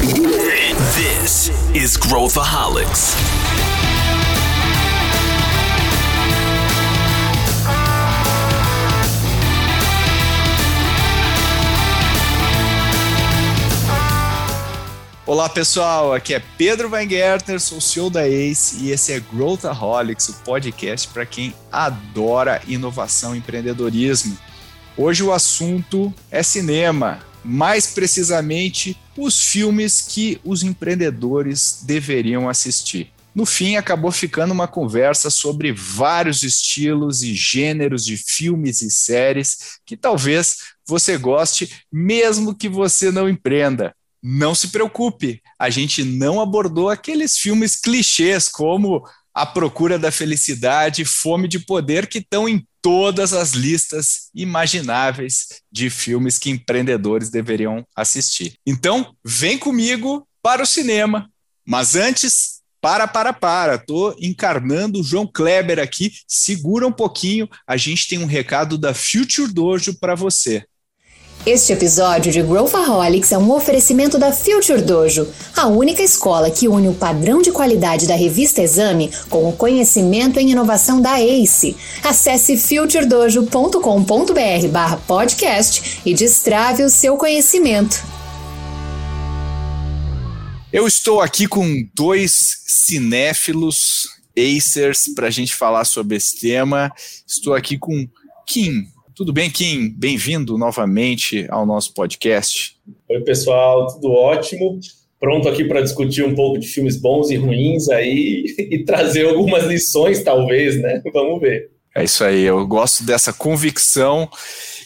This is Growthaholics. Olá pessoal, aqui é Pedro Weingärtner, sou o CEO da ACE e esse é Growthaholics, o podcast para quem adora inovação e empreendedorismo. Hoje o assunto é cinema, mais precisamente os filmes que os empreendedores deveriam assistir. No fim, acabou ficando uma conversa sobre vários estilos e gêneros de filmes e séries que talvez você goste, mesmo que você não empreenda. Não se preocupe, a gente não abordou aqueles filmes clichês como A Procura da Felicidade, Fome de Poder, que estão em todas as listas imagináveis de filmes que empreendedores deveriam assistir. Então, vem comigo para o cinema. Mas antes, para, para, para. Tô encarnando o João Kleber aqui. Segura um pouquinho, a gente tem um recado da Future Dojo para você. Este episódio de Growthaholics é um oferecimento da Future Dojo, a única escola que une o padrão de qualidade da revista Exame com o conhecimento em inovação da ACE. Acesse futuredojo.com.br podcast e destrave o seu conhecimento. Eu estou aqui com dois cinéfilos, acers, para a gente falar sobre esse tema. Estou aqui com Kim, tudo bem, Kim? Bem-vindo novamente ao nosso podcast. Oi, pessoal, tudo ótimo. Pronto aqui para discutir um pouco de filmes bons e ruins aí e trazer algumas lições, talvez, né? Vamos ver. É isso aí, eu gosto dessa convicção.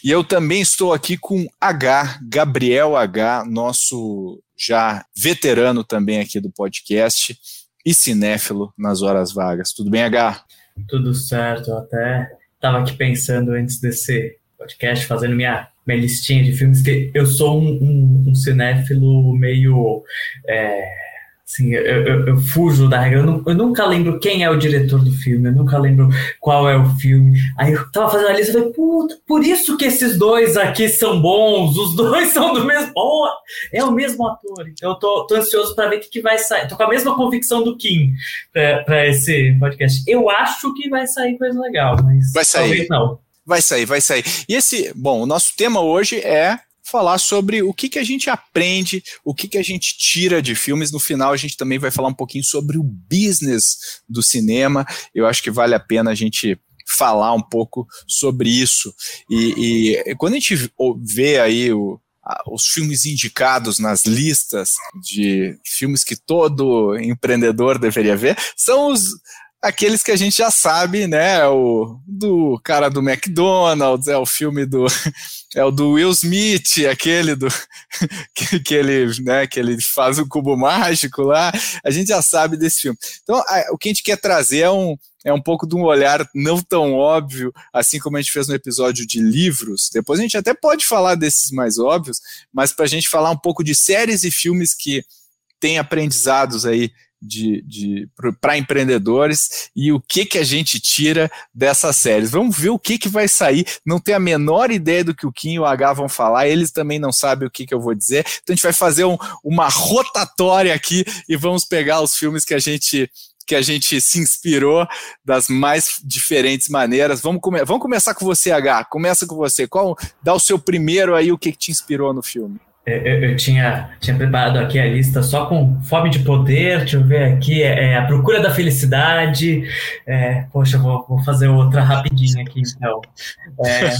E eu também estou aqui com H, Gabriel H, nosso já veterano também aqui do podcast e cinéfilo nas horas vagas. Tudo bem, H? Tudo certo, até estava aqui pensando antes desse podcast, fazendo minha, minha listinha de filmes, que eu sou um, um, um cinéfilo meio. É, assim, eu, eu, eu, fujo da regra. Eu, eu, nunca lembro quem é o diretor do filme, eu nunca lembro qual é o filme. Aí eu tava fazendo a lista e falei, puta, por isso que esses dois aqui são bons, os dois são do mesmo. Oh, é o mesmo ator. Então eu tô, tô ansioso para ver o que, que, vai sair. Tô com a mesma convicção do Kim para esse podcast. Eu acho que vai sair coisa legal, mas vai sair. talvez não. Vai sair, vai sair. E esse, bom, o nosso tema hoje é falar sobre o que, que a gente aprende, o que, que a gente tira de filmes. No final, a gente também vai falar um pouquinho sobre o business do cinema. Eu acho que vale a pena a gente falar um pouco sobre isso. E, e quando a gente vê aí o, os filmes indicados nas listas de filmes que todo empreendedor deveria ver, são os aqueles que a gente já sabe, né? O do cara do McDonald's, é o filme do é o do Will Smith, aquele do que, que ele, né, que ele faz o cubo mágico lá. A gente já sabe desse filme. Então, a, o que a gente quer trazer é um é um pouco de um olhar não tão óbvio, assim como a gente fez no episódio de livros. Depois a gente até pode falar desses mais óbvios, mas para a gente falar um pouco de séries e filmes que têm aprendizados aí de, de para empreendedores e o que que a gente tira dessas séries. Vamos ver o que que vai sair. Não tenho a menor ideia do que o Kim e o H vão falar. Eles também não sabem o que que eu vou dizer. Então a gente vai fazer um, uma rotatória aqui e vamos pegar os filmes que a gente que a gente se inspirou das mais diferentes maneiras. Vamos, come vamos começar com você, H. Começa com você. Qual dá o seu primeiro aí o que, que te inspirou no filme? Eu, eu, tinha, tinha preparado aqui a lista só com fome de poder, deixa eu ver aqui, é, é a procura da felicidade. É, poxa, vou, vou fazer outra rapidinha aqui, então. É,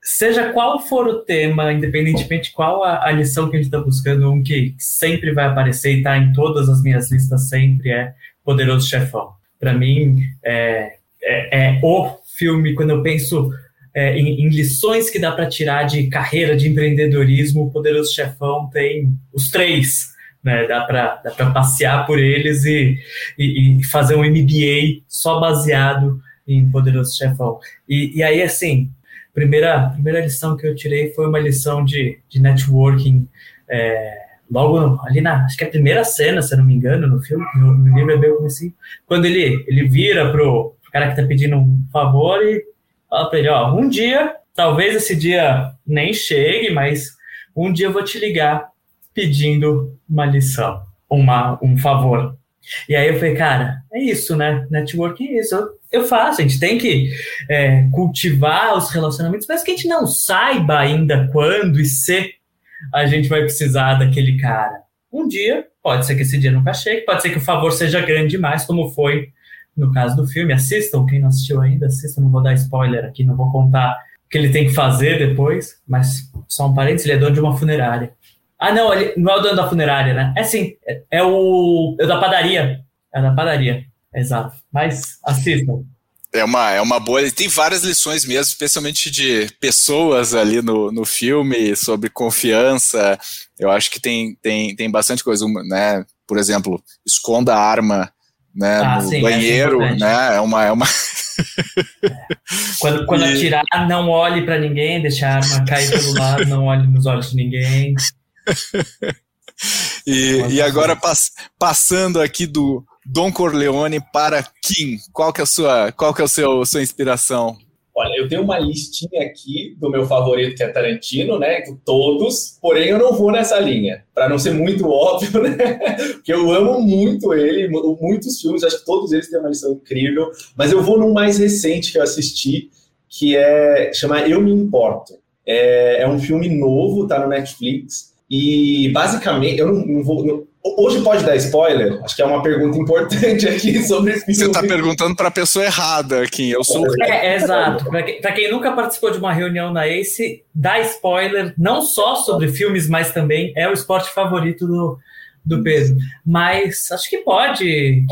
seja qual for o tema, independentemente qual a, a lição que a gente está buscando, um que sempre vai aparecer e está em todas as minhas listas sempre é Poderoso Chefão. Para mim, é, é, é o filme, quando eu penso é, em, em, lições que dá para tirar de carreira de empreendedorismo, o Poderoso Chefão tem os três. Né? Dá para passear por eles e, e, e, fazer um MBA só baseado em Poderoso Chefão. E, e aí, assim, primeira, primeira lição que eu tirei foi uma lição de, de networking. É, logo ali na, acho que é a primeira cena, se eu não me engano, no filme, no, no livro é bem assim, quando ele, ele vira pro, cara que tá pedindo um favor e Fala pra ele, ó, um dia, talvez esse dia nem chegue, mas um dia eu vou te ligar pedindo uma lição, uma, um favor. E aí eu falei, cara, é isso, né? Network é isso. Eu, eu faço, a gente tem que é, cultivar os relacionamentos, mas que a gente não saiba ainda quando e se a gente vai precisar daquele cara. Um dia, pode ser que esse dia nunca chegue, pode ser que o favor seja grande demais, como foi no caso do filme. Assistam, quem não assistiu ainda, assistam, não vou dar spoiler aqui, não vou contar o que ele tem que fazer depois, mas só um parênteses, ele é dono de uma funerária. Ah, não, ele não é o dono da funerária, né? É sim, é, é o, é o da padaria. É da padaria, exato. Mas assistam. É uma, é uma boa. Tem várias lições mesmo, especialmente de pessoas ali no, no filme, sobre confiança. Eu acho que tem, tem, tem bastante coisa, né? Por exemplo, esconda a arma né, ah, no sim, banheiro, é né? É uma. É uma... Quando, quando e... atirar, não olhe para ninguém, deixa a arma cair pelo lado, não olhe nos olhos de ninguém. e, e agora pass, passando aqui do, Don Corleone para Kim. Qual que é a sua, qual que é o seu sua inspiração? Olha, eu tenho uma listinha aqui do meu favorito, que é Tarantino, né? Todos, porém eu não vou nessa linha, para não ser muito óbvio, né? Porque eu amo muito ele, muitos filmes, acho que todos eles têm uma lição incrível, mas eu vou num mais recente que eu assisti, que é chama Eu Me Importo. É, é um filme novo, tá no Netflix, e basicamente, eu não, não vou. Não, Hoje pode dar spoiler? Acho que é uma pergunta importante aqui sobre filme. Você está perguntando para a pessoa errada aqui. Eu sou. É, é exato. Para quem, quem, nunca participou de uma reunião na ACE, dá spoiler não só sobre filmes, mas também é o esporte favorito do, do Pedro. Mas acho que pode.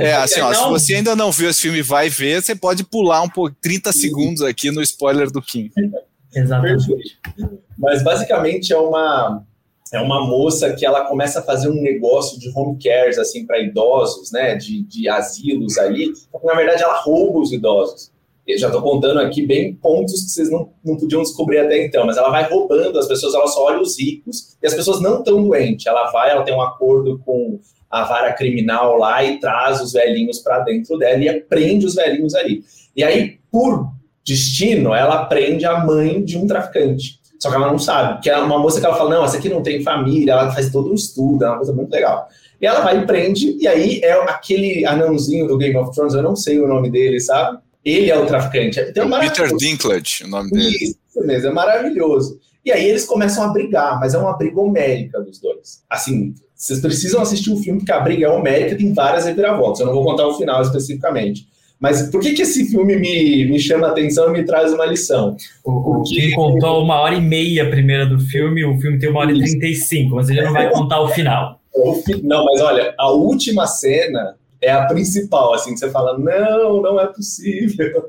É, assim, ó, se você ainda não viu esse filme vai ver, você pode pular um pouco, 30 segundos aqui no spoiler do Kim. Exatamente. Mas basicamente é uma é uma moça que ela começa a fazer um negócio de home cares assim para idosos, né, de, de asilos ali. Na verdade, ela rouba os idosos. Eu já estou contando aqui bem pontos que vocês não, não podiam descobrir até então, mas ela vai roubando as pessoas, ela só olha os ricos e as pessoas não estão doentes. Ela vai, ela tem um acordo com a vara criminal lá e traz os velhinhos para dentro dela e prende os velhinhos ali. E aí, por destino, ela prende a mãe de um traficante. Só que ela não sabe, que é uma moça que ela fala, não, essa aqui não tem família, ela faz todo um estudo, é uma coisa muito legal. E ela vai e prende, e aí é aquele anãozinho do Game of Thrones, eu não sei o nome dele, sabe? Ele é o traficante. Então, é Peter Dinklage, o nome dele. Isso mesmo, é maravilhoso. E aí eles começam a brigar, mas é uma briga homérica dos dois. Assim, vocês precisam assistir o filme, porque a briga é homérica, tem várias reviravoltas. Eu não vou contar o final especificamente. Mas por que, que esse filme me, me chama a atenção e me traz uma lição? O, Kim contou uma hora e meia a primeira do filme, o filme tem uma hora e trinta e cinco, mas ele não vai contar o final. Não, mas olha, a última cena é a principal, assim, que você fala, não, não é possível.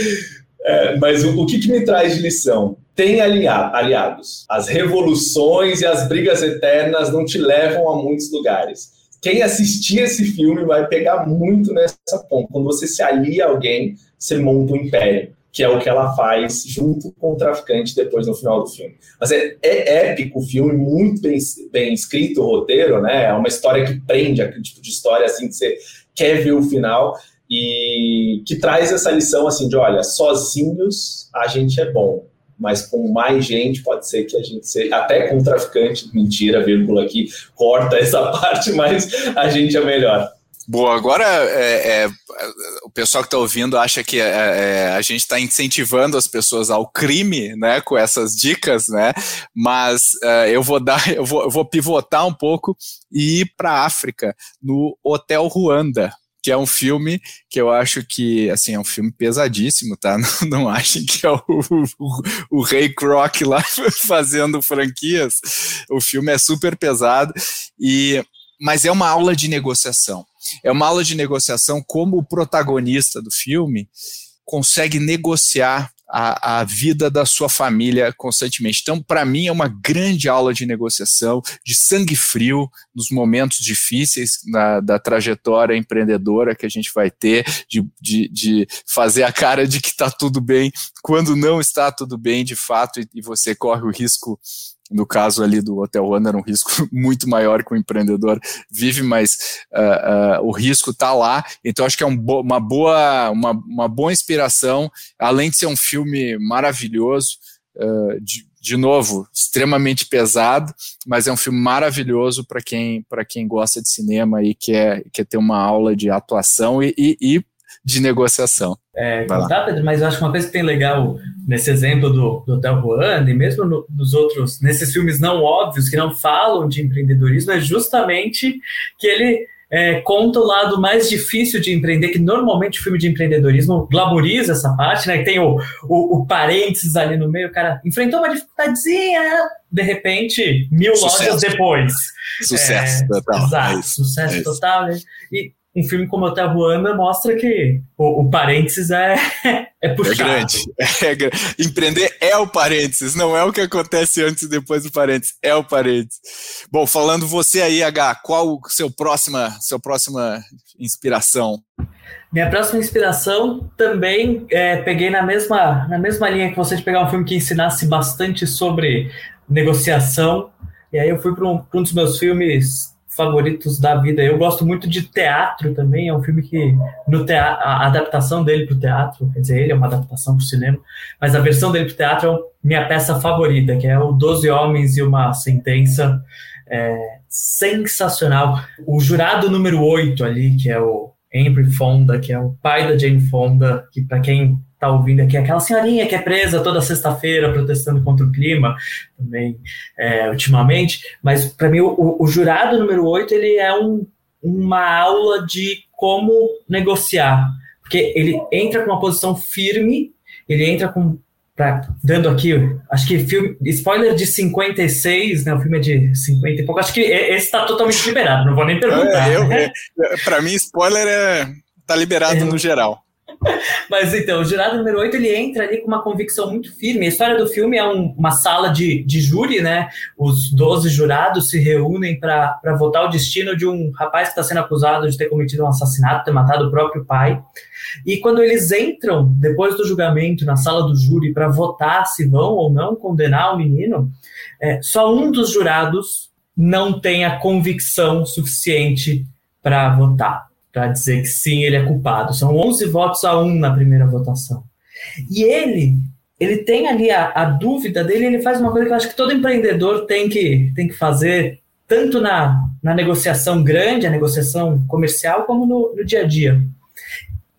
é, mas o, o que, que me traz de lição? Tem aliados. As revoluções e as brigas eternas não te levam a muitos lugares quem assistir esse filme vai pegar muito nessa ponta. Quando você se alia a alguém, você monta um império, que é o que ela faz junto com o traficante depois no final do filme. Mas é, é épico o filme, muito bem, bem escrito o roteiro, né? É uma história que prende, aquele tipo de história assim que você quer ver o final e que traz essa lição assim de, olha, sozinhos a gente é bom, mas com mais gente pode ser que a gente seja, até com traficante, mentira, vírgula aqui, corta essa parte, mas a gente é melhor. Boa, agora é, é, o pessoal que está ouvindo acha que é, é a gente está incentivando as pessoas ao crime, né, com essas dicas, né, mas é, eu vou dar, eu vou, eu vou pivotar um pouco e ir para a África, no Hotel Ruanda, que é um filme que eu acho que, assim, é um filme pesadíssimo, tá? Não, não achem que é o, o, o Ray Kroc lá fazendo franquias. O filme é super pesado, e mas é uma aula de negociação. É uma aula de negociação como o protagonista do filme consegue negociar a, a vida da sua família constantemente. Então, para mim, é uma grande aula de negociação, de sangue frio nos momentos difíceis na, da trajetória empreendedora que a gente vai ter, de, de, de fazer a cara de que está tudo bem quando não está tudo bem de fato e, e você corre o risco no caso ali do Hotel One era um risco muito maior que o empreendedor vive, mas uh, uh, o risco está lá. Então acho que é um bo uma, boa, uma, uma boa inspiração, além de ser um filme maravilhoso uh, de, de novo, extremamente pesado, mas é um filme maravilhoso para quem, quem gosta de cinema e quer, quer ter uma aula de atuação e, e, e de negociação. É, tá, Pedro, mas eu acho que uma coisa que tem legal nesse exemplo do, do Hotel Ruanda e mesmo no, nos outros, nesses filmes não óbvios que não falam de empreendedorismo, é justamente que ele é, conta o lado mais difícil de empreender, que normalmente o filme de empreendedorismo glamoriza essa parte, né? Tem o, o, o parênteses ali no meio, o cara enfrentou uma dificuldadezinha, de repente, mil Sucesso. lojas depois. Sucesso é, total. Exato, é sucesso é total. Né? E um filme como Hotel Ruanda mostra que o, o parênteses é, é puxado. É grande. É grande. Empreender é o parênteses, não é o que acontece antes e depois do parênteses, é o parênteses. Bom, falando você aí, H, qual o seu próxima, seu próxima inspiração? Minha próxima inspiração também é, peguei na mesma, na mesma linha que você de pegar um filme que ensinasse bastante sobre negociação. E aí eu fui para um, um dos meus filmes favoritos da vida. Eu gosto muito de teatro também, é um filme que no teatro, a adaptação dele para o teatro, quer dizer, ele é uma adaptação para o cinema, mas a versão dele para o teatro é minha peça favorita, que é o Doze Homens e uma Sentença. É, sensacional. O jurado número 8 ali, que é o Henry Fonda, que é o pai da Jane Fonda, que para quem está ouvindo aqui, aquela senhorinha que é presa toda sexta-feira protestando contra o clima, também é, ultimamente, mas para mim o, o, jurado número 8 ele é um, uma aula de como negociar, porque ele entra com uma posição firme, ele entra com Pra, dando aqui, acho que filme, spoiler de 56, né? O filme é de 50 e pouco. Acho que esse está totalmente liberado, não vou nem perguntar. É, eu, né? para mim, spoiler é tá liberado é, no geral. Mas então, o jurado número 8 ele entra ali com uma convicção muito firme. A história do filme é um, uma sala de, de júri, né? Os 12 jurados se reúnem para votar o destino de um rapaz que está sendo acusado de ter cometido um assassinato, ter matado o próprio pai. E quando eles entram, depois do julgamento, na sala do júri, para votar se vão ou não condenar o menino, é, só um dos jurados não tem a convicção suficiente para votar para dizer que sim, ele é culpado. São 11 votos a 1 na primeira votação. E ele, ele tem ali a, a dúvida dele, ele faz uma coisa que eu acho que todo empreendedor tem que, tem que fazer, tanto na, na negociação grande, a negociação comercial, como no, no dia a dia.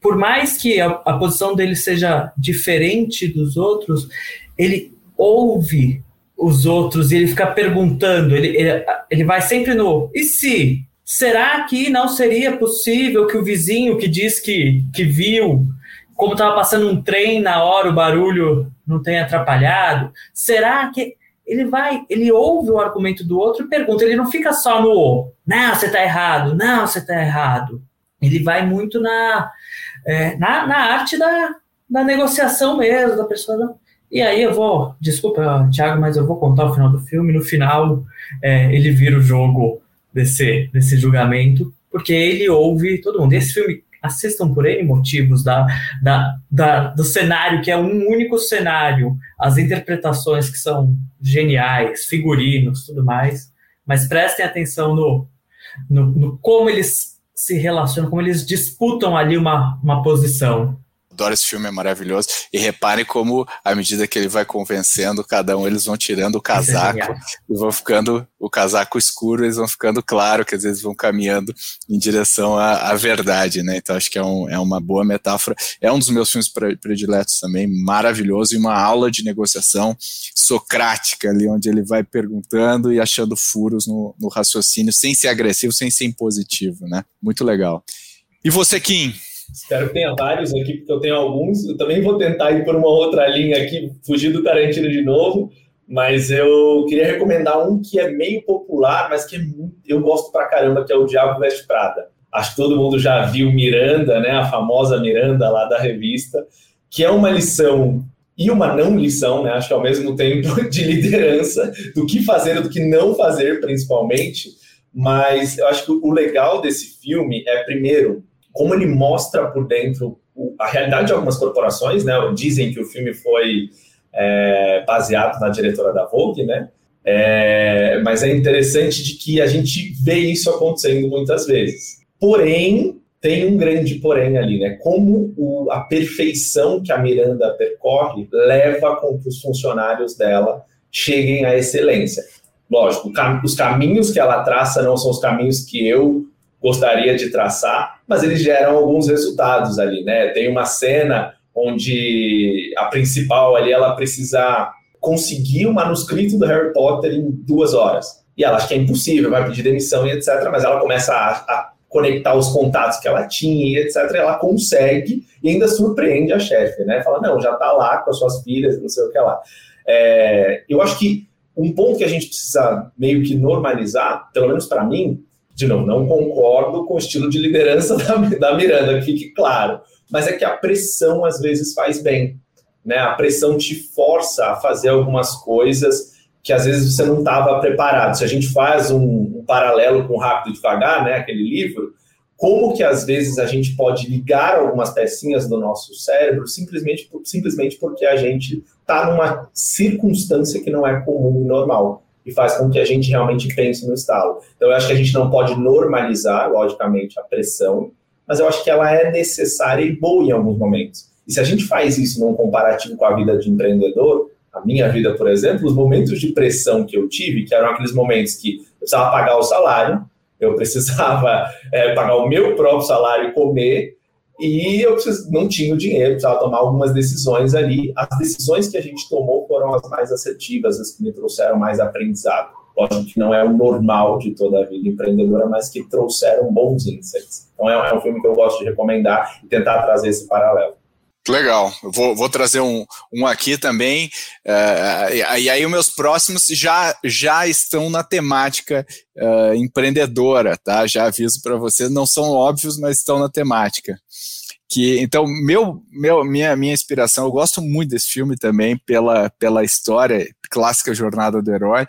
Por mais que a, a posição dele seja diferente dos outros, ele ouve os outros e ele fica perguntando, ele, ele, ele vai sempre no e se? Será que não seria possível que o vizinho que diz que, que viu, como estava passando um trem na hora, o barulho não tenha atrapalhado? Será que ele vai, ele ouve o argumento do outro e pergunta, ele não fica só no não, você está errado, não, você está errado. Ele vai muito na, é, na, na, arte da, da negociação mesmo, da pessoa. E aí eu vou, desculpa, Thiago, mas eu vou contar o final do filme. No final, é, ele vira o jogo desse, desse julgamento, porque ele ouve todo mundo. Esse filme, assistam por N motivos da, da, da, do cenário, que é um único cenário, as interpretações que são geniais, figurinos, tudo mais, mas prestem atenção no, no, no como eles se relacionam, como eles disputam ali uma, uma posição adoro esse filme, é maravilhoso. E reparem como, à medida que ele vai convencendo cada um, eles vão tirando o é casaco é e vão ficando o casaco escuro, eles vão ficando claro, que às vezes vão caminhando em direção à, à verdade, né? Então acho que é, um, é uma boa metáfora. É um dos meus filmes prediletos também, maravilhoso, e uma aula de negociação socrática ali, onde ele vai perguntando e achando furos no, no raciocínio, sem ser agressivo, sem ser impositivo, né? Muito legal. E você, Kim? Espero que tenha vários aqui, porque eu tenho alguns. Eu também vou tentar ir por uma outra linha aqui, fugir do Tarantino de novo, mas eu queria recomendar um que é meio popular, mas que é eu gosto pra caramba, que é o Diabo Veste Prada. Acho que todo mundo já viu Miranda, né, a famosa Miranda lá da revista, que é uma lição e uma não lição, né, acho que ao mesmo tempo de liderança, do que fazer e do que não fazer, principalmente. Mas eu acho que o legal desse filme é, primeiro, como ele mostra por dentro a realidade de algumas corporações, né? Dizem que o filme foi é, baseado na diretora da Vogue, né? É, mas é interessante de que a gente vê isso acontecendo muitas vezes. Porém, tem um grande porém ali, né? Como o, a perfeição que a Miranda percorre leva com que os funcionários dela cheguem à excelência. Lógico, os caminhos que ela traça não são os caminhos que eu gostaria de traçar, mas eles geram alguns resultados ali, né? Tem uma cena onde a principal ali ela precisa conseguir o manuscrito do Harry Potter em duas horas. E ela acha que é impossível, vai pedir demissão e etc. Mas ela começa a, a conectar os contatos que ela tinha e etc. E ela consegue e ainda surpreende a chefe, né? Fala, não, já tá lá com as suas filhas, não sei o que lá. É, eu acho que um ponto que a gente precisa meio que normalizar, pelo menos para mim, de novo, não concordo com o estilo de liderança da, da Miranda, fique claro, mas é que a pressão às vezes faz bem. Né? A pressão te força a fazer algumas coisas que às vezes você não estava preparado. Se a gente faz um, um, paralelo com Rápido e Devagar, né, aquele livro, como que às vezes a gente pode ligar algumas pecinhas do nosso cérebro simplesmente, simplesmente porque a gente está numa circunstância que não é comum e normal e faz com que a gente realmente pense no estalo. Então, eu acho que a gente não pode normalizar, logicamente, a pressão, mas eu acho que ela é necessária e boa em alguns momentos. E se a gente faz isso num comparativo com a vida de empreendedor, a minha vida, por exemplo, os momentos de pressão que eu tive, que eram aqueles momentos que eu precisava pagar o salário, eu precisava é, pagar o meu próprio salário e comer, e eu não tinha o dinheiro, precisava tomar algumas decisões ali. As decisões que a gente tomou foram as mais assertivas, as que me trouxeram mais aprendizado. Lógico que não é o normal de toda a vida empreendedora, mas que trouxeram bons insights. Então é, um filme que eu gosto de recomendar e tentar trazer esse paralelo. Legal, vou, vou trazer um, um aqui também, uh, e aí os meus próximos já, já estão na temática uh, empreendedora, tá? Já aviso para vocês, não são óbvios, mas estão na temática. Que, então, meu, meu, minha, minha inspiração, eu gosto muito desse filme também pela, pela história clássica Jornada do Herói,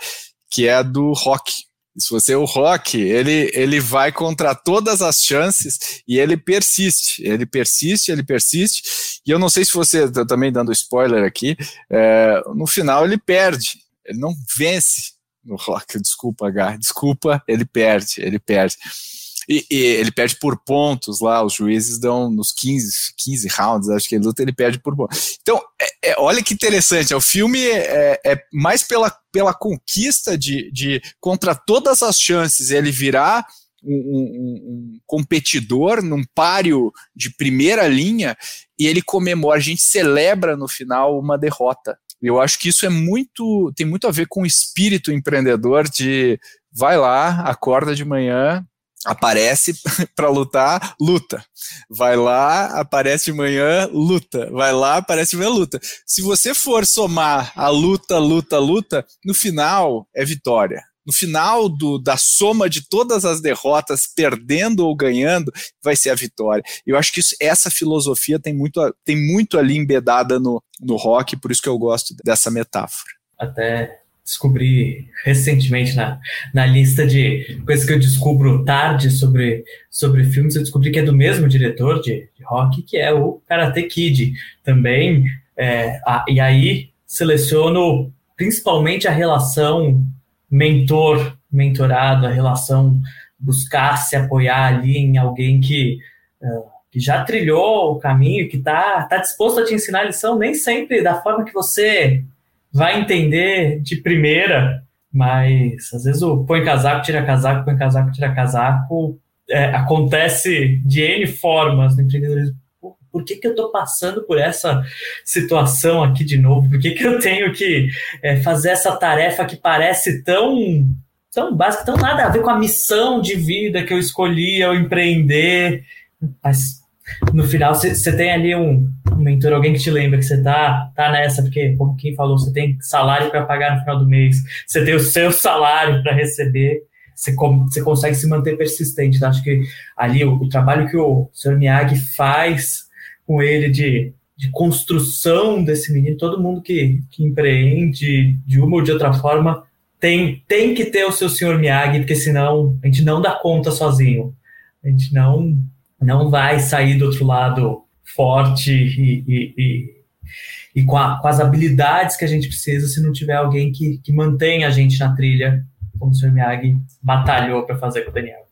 que é do Rock, se você o Rock, ele, ele vai contra todas as chances e ele persiste, ele persiste, ele persiste. E eu não sei se você também dando spoiler aqui, é, no final ele perde, ele não vence no Rock. Desculpa, H, desculpa, ele perde, ele perde. E, e, ele perde por pontos lá, os juízes dão nos 15, 15 rounds, acho que ele luta, ele perde por pontos. Então, é, é, olha que interessante, o filme é, é, mais pela, pela conquista de, de, contra todas as chances, ele virar um, um, um, competidor num páreo de primeira linha e ele comemora, a gente celebra no final uma derrota. Eu acho que isso é muito, tem muito a ver com o espírito empreendedor de vai lá, acorda de manhã, aparece para lutar, luta. Vai lá, aparece de manhã, luta. Vai lá, aparece de manhã, luta. Se você for somar a luta, luta, luta, no final é vitória. No final do, da soma de todas as derrotas, perdendo ou ganhando, vai ser a vitória. Eu acho que isso, essa filosofia tem muito, tem muito ali embedada no, no rock, por isso que eu gosto dessa metáfora. Até descobri recentemente na, na lista de coisas que eu descubro tarde sobre, sobre filmes, eu descobri que é do mesmo diretor de, de rock, que é o Karate Kid também. É, a, e aí seleciono principalmente a relação mentor-mentorado, a relação buscar se apoiar ali em alguém que, uh, que já trilhou o caminho, que está tá disposto a te ensinar a lição, nem sempre da forma que você vai entender de primeira, mas às vezes o põe casaco, tira casaco, põe casaco, tira casaco, é, acontece de N formas no empreendedorismo. Por que, que eu estou passando por essa situação aqui de novo? Por que, que eu tenho que é, fazer essa tarefa que parece tão, tão básica, tão nada a ver com a missão de vida que eu escolhi ao empreender? Mas no final você tem ali um, mentor, alguém que te lembra que você tá, tá nessa, porque, como quem falou, você tem salário para pagar no final do mês, você tem o seu salário para receber, você, você consegue se manter persistente. Então, acho que ali o, o trabalho que o Sr. Miyagi faz com ele de, de construção desse menino, todo mundo que, que empreende de uma ou de outra forma tem, tem que ter o seu Sr. Miyagi, porque senão a gente não dá conta sozinho. A gente não não vai sair do outro lado forte e, e, e, e com, a, com, as habilidades que a gente precisa se não tiver alguém que, que mantenha a gente na trilha, como o Sr. Miyagi batalhou para fazer com o Daniel.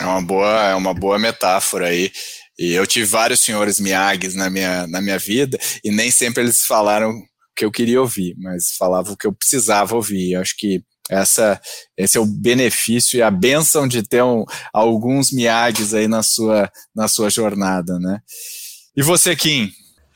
É uma boa, é uma boa metáfora aí. E eu tive vários senhores Miyagis na minha, na minha vida, e nem sempre eles falaram que eu queria ouvir, mas falava o que eu precisava ouvir. Eu acho que essa, esse é o benefício e a benção de ter um, alguns Miyages aí na sua, na sua jornada, né? E você, Kim?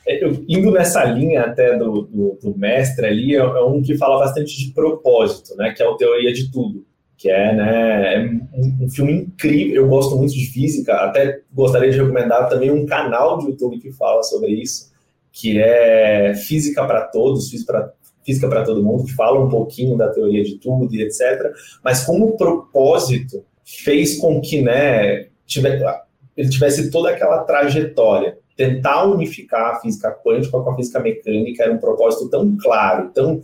É, eu, indo nessa linha até do, do, do mestre ali, é, é, um que fala bastante de propósito, né? Que é o Teoria de Tudo, que é, né, é um, um, filme incrível. Eu gosto muito de física, até gostaria de recomendar também um canal de YouTube que fala sobre isso, que é Física para Todos, Física física para todo mundo, que fala um pouquinho da teoria de tudo e etc. Mas como propósito fez com que né, tivesse, ele tivesse toda aquela trajetória. Tentar unificar a física quântica com a física mecânica era um propósito tão claro, tão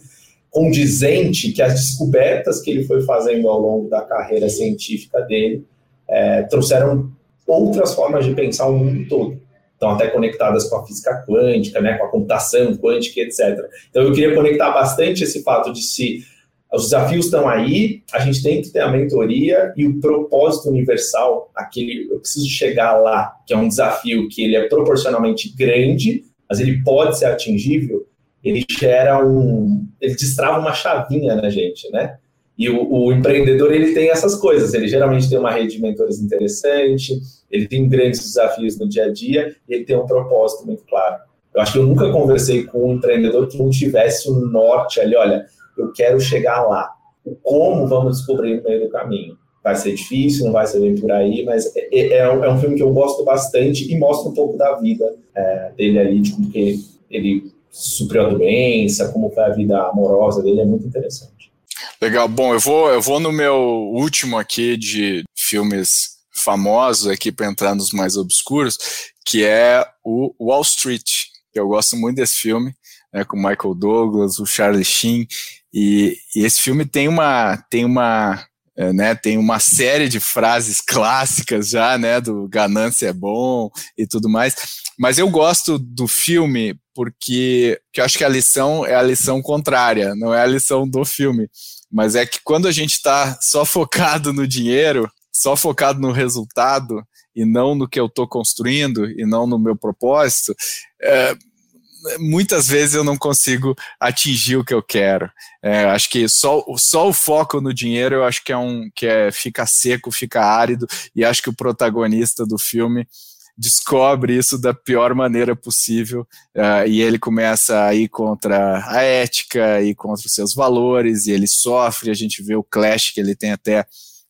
condizente, que as descobertas que ele foi fazendo ao longo da carreira científica dele é, trouxeram outras formas de pensar o mundo todo estão até conectadas com a física quântica, né, com a computação quântica, etc. Então eu queria conectar bastante esse fato de se os desafios estão aí, a gente tem que ter a mentoria e o propósito universal, aquele eu preciso chegar lá, que é um desafio que ele é proporcionalmente grande, mas ele pode ser atingível, ele gera um, ele destrava uma chavinha na gente, né? E o, o, empreendedor ele tem essas coisas. Ele geralmente tem uma rede de mentores interessante, ele tem grandes desafios no dia a dia e ele tem um propósito muito claro. Eu acho que eu nunca conversei com um empreendedor que não tivesse um norte ali. Olha, eu quero chegar lá. O como vamos descobrir no meio do caminho. Vai ser difícil, não vai ser bem por aí, mas é, é, é, um, é um, filme que eu gosto bastante e mostra um pouco da vida é, dele ali, de como que ele supriu a doença, como foi a vida amorosa dele, é muito interessante. Legal. Bom, eu vou, eu vou no meu último aqui de filmes famosos aqui para entrar nos mais obscuros, que é o Wall Street. Eu gosto muito desse filme, né, com Michael Douglas, o Charlie Sheen, e, e esse filme tem uma tem uma é, né, tem uma série de frases clássicas já, né, do ganância é bom e tudo mais. Mas eu gosto do filme porque que eu acho que a lição é a lição contrária, não é a lição do filme. Mas é que quando a gente está só focado no dinheiro, só focado no resultado e não no que eu estou construindo e não no meu propósito, é, muitas vezes eu não consigo atingir o que eu quero. É, acho que só, só o foco no dinheiro eu acho que é um que é fica seco, fica árido e acho que o protagonista do filme descobre isso da pior maneira possível uh, e ele começa a ir contra a ética e contra os seus valores e ele sofre, a gente vê o clash que ele tem até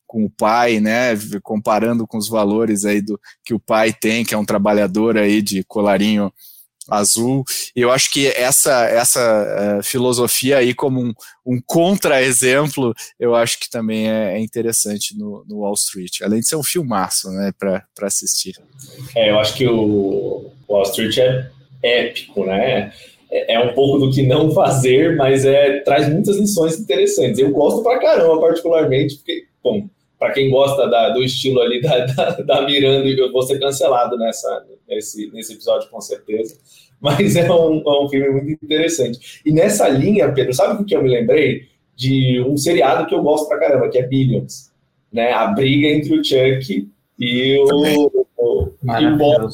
com o pai, né, comparando com os valores aí do que o pai tem, que é um trabalhador aí de colarinho azul. E eu acho que essa, essa uh, filosofia aí, como um, um contra-exemplo, eu acho que também é, é interessante no, no, Wall Street, além de ser um filmaço né, para assistir. É, eu acho que o Wall Street é épico, né? É, é um pouco do que não fazer, mas é traz muitas lições interessantes. Eu gosto pra caramba, particularmente, porque, bom, para quem gosta da, do estilo ali da, da, da, Miranda, eu vou ser cancelado nessa, nesse, nesse episódio, com certeza. Mas é um, é um filme muito interessante. E nessa linha, Pedro, sabe o que eu me lembrei? De um seriado que eu gosto pra caramba, que é Billions. Né? A briga entre o Chuck e o, o, e o Bob né?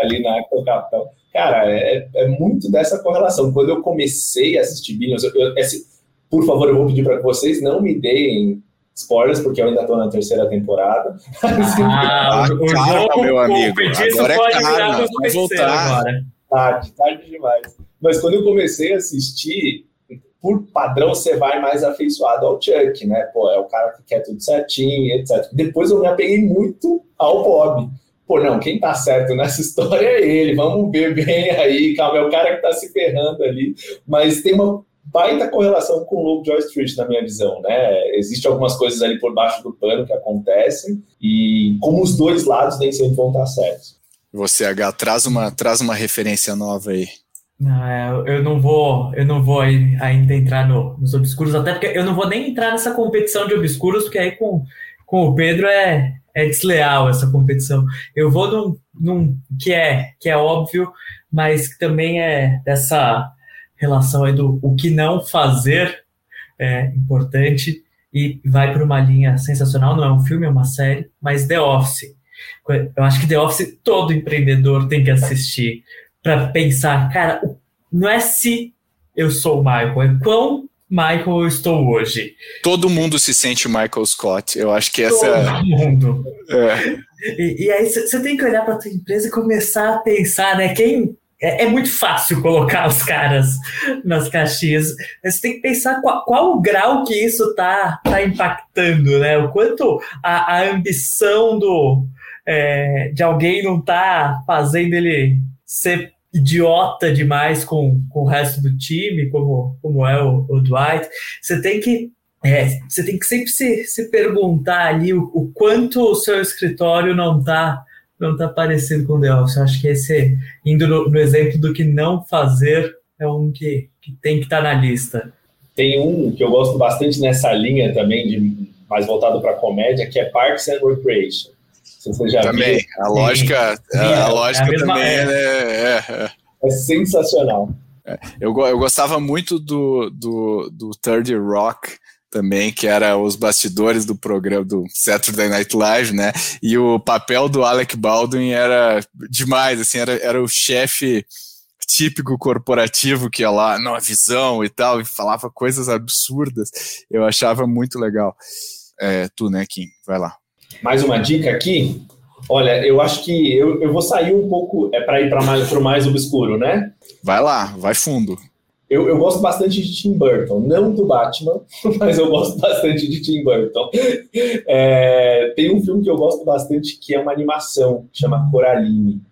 ali na Capitão. Cara, é, é muito dessa correlação. Quando eu comecei a assistir Billions, eu, eu, esse, por favor, eu vou pedir para que vocês não me deem spoilers, porque eu ainda estou na terceira temporada. Ah, o jogo, meu amigo. Agora é karma, vai voltar. Agora. Tarde, tarde demais. Mas quando eu comecei a assistir, por padrão, você vai mais afeiçoado ao Chuck, né? Pô, é o cara que quer tudo certinho, etc. Depois eu me apeguei muito ao Bob. Pô, não, quem tá certo nessa história é ele, vamos ver bem aí, calma, é o cara que tá se ferrando ali. Mas tem uma baita correlação com o Lobo Joy Street, na minha visão, né? Existem algumas coisas ali por baixo do pano que acontecem e como os dois lados nem sempre vão estar certos. Você, H, traz uma, traz uma referência nova aí. Não, é, eu não vou, eu não vou ainda entrar no, nos obscuros, até porque eu não vou nem entrar nessa competição de obscuros, porque aí com, com o Pedro é, é desleal essa competição. Eu vou num, num que é que é óbvio, mas que também é dessa relação aí do o que não fazer é importante e vai para uma linha sensacional, não é um filme, é uma série, mas The Office. Eu acho que The Office todo empreendedor tem que assistir para pensar, cara, não é se eu sou o Michael, é quão Michael eu estou hoje. Todo mundo se sente Michael Scott. Eu acho que essa. Todo mundo. É. E, e aí você tem que olhar para a tua empresa e começar a pensar, né? Quem é, é, muito fácil colocar os caras nas caixinhas. Você tem que pensar qual, qual o grau que isso está tá impactando, né? O quanto a, a ambição do, é, de alguém não está fazendo ele ser idiota demais com, com o resto do time, como, como é o, o Dwight. Você tem que é, você tem que sempre se, se perguntar ali o, o quanto o seu escritório não está não tá parecido com o The Office. Eu acho que esse, indo no, no, exemplo do que não fazer, é um que, que tem que estar tá na lista. Tem um que eu gosto bastante nessa linha também, de, mais voltado para comédia, que é Parks and Recreation. Você já também, viu. a lógica, Sim. a, a, lógica é a também é, é, é, é sensacional. É, eu, eu gostava muito do, do, do Third Rock, também, que era os bastidores do programa do Saturday Night Live, né? E o papel do Alec Baldwin era demais, assim, era, era o chefe típico corporativo que ia lá, não, a visão e tal, e falava coisas absurdas. Eu achava muito legal. É, tu, né, Kim? Vai lá. Mais uma dica aqui. Olha, eu acho que eu, eu vou sair um pouco, é para ir para mais, o mais obscuro, né? Vai lá, vai fundo. Eu, eu, gosto bastante de Tim Burton, não do Batman, mas eu gosto bastante de Tim Burton. É, tem um filme que eu gosto bastante que é uma animação, chama Coraline.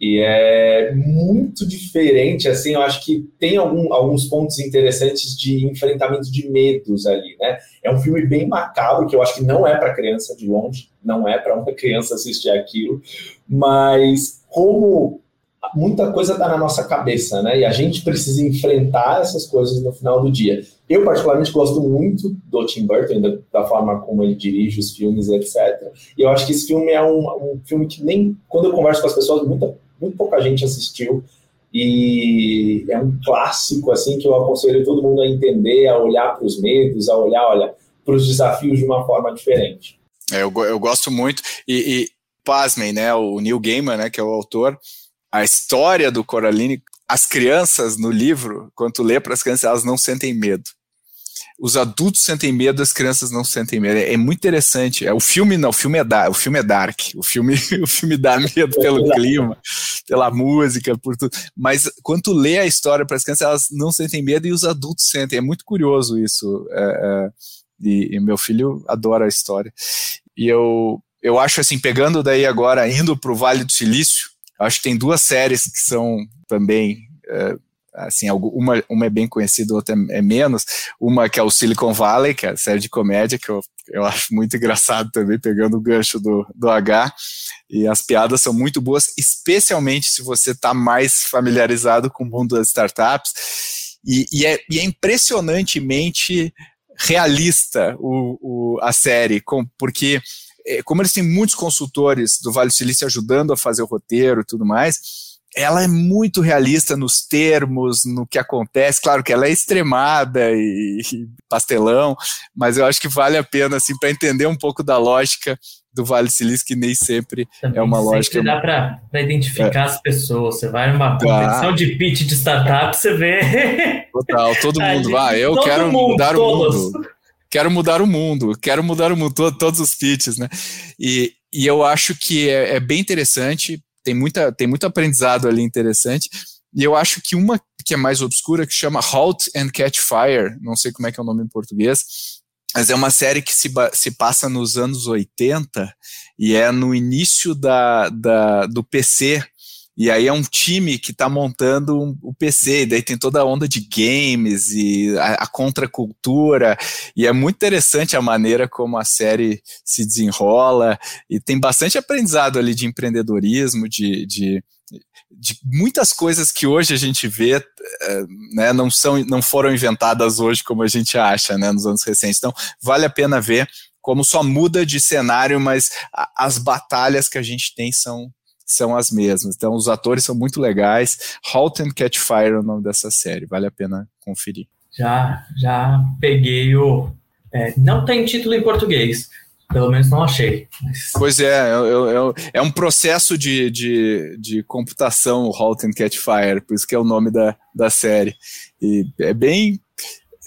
E é muito diferente, assim, eu acho que tem algum, alguns pontos interessantes de enfrentamento de medos ali, né? É um filme bem macabro, que eu acho que não é para criança de longe, não é para uma criança assistir aquilo, mas como muita coisa está na nossa cabeça, né? E a gente precisa enfrentar essas coisas no final do dia. Eu, particularmente, gosto muito do Tim Burton, da, da forma como ele dirige os filmes, etc. E eu acho que esse filme é um, um filme que nem, quando eu converso com as pessoas, muita, muito pouca gente assistiu. E é um clássico, assim, que eu aconselho todo mundo a entender, a olhar para os medos, a olhar, olha, para os desafios de uma forma diferente. É, eu, eu gosto muito. E, e pasmem, né? O Neil Gaiman, né, que é o autor, a história do Coraline, as crianças no livro, quando tu lê para as crianças, elas não sentem medo. Os adultos sentem medo, as crianças não sentem medo. É, é muito interessante. É, o filme não, o filme é dark, o filme é dark. O filme, o filme dá medo pelo clima, pela música, por tudo. Mas quando tu lê a história para as crianças, elas não sentem medo e os adultos sentem. É muito curioso isso. É, é, e, e meu filho adora a história. E eu, eu acho assim, pegando daí agora, indo para o Vale do Silício, Acho que tem duas séries que são também. É, assim, uma, uma é bem conhecida, outra é, é menos. Uma que é o Silicon Valley, que é a série de comédia, que eu, eu acho muito engraçado também, pegando o gancho do, do H. E as piadas são muito boas, especialmente se você está mais familiarizado com o mundo das startups. E, e, é, e é impressionantemente realista o, o, a série, com, porque é, como eles têm muitos consultores do Vale do Silício ajudando a fazer o roteiro e tudo mais, ela é muito realista nos termos, no que acontece. Claro que ela é extremada e, e pastelão, mas eu acho que vale a pena assim para entender um pouco da lógica do Vale do Silício, que nem sempre Também é uma sempre lógica. Dá para identificar é. as pessoas. Você vai numa competição de pitch de startup, você vê. Total, todo mundo vai. Eu quero mundo, mudar todos. o mundo quero mudar o mundo, quero mudar o mundo, todo, todos os pitches, né? E, e eu acho que é, é, bem interessante, tem, muita, tem muito aprendizado ali interessante, e eu acho que uma que é mais obscura, que chama Halt and Catch Fire, não sei como é que é o nome em português, mas é uma série que se, se passa nos anos 80 e é no início da, da, do PC, e aí é um time que está montando um, o PC, e daí tem toda a onda de games e a, a, contracultura, e é muito interessante a maneira como a série se desenrola, e tem bastante aprendizado ali de empreendedorismo, de, de, de muitas coisas que hoje a gente vê eh, né, não, são, não foram inventadas hoje como a gente acha né, nos anos recentes. Então, vale a pena ver como só muda de cenário, mas as batalhas que a gente tem são são as mesmas. Então, os atores são muito legais. Halt and Catch Fire é o nome dessa série, vale a pena conferir. Já, já peguei o. É, não tem título em português, pelo menos não achei. Mas... Pois é, é, é, um processo de, de, de computação, o Halt and Catch Fire, por isso que é o nome da, da série. E é bem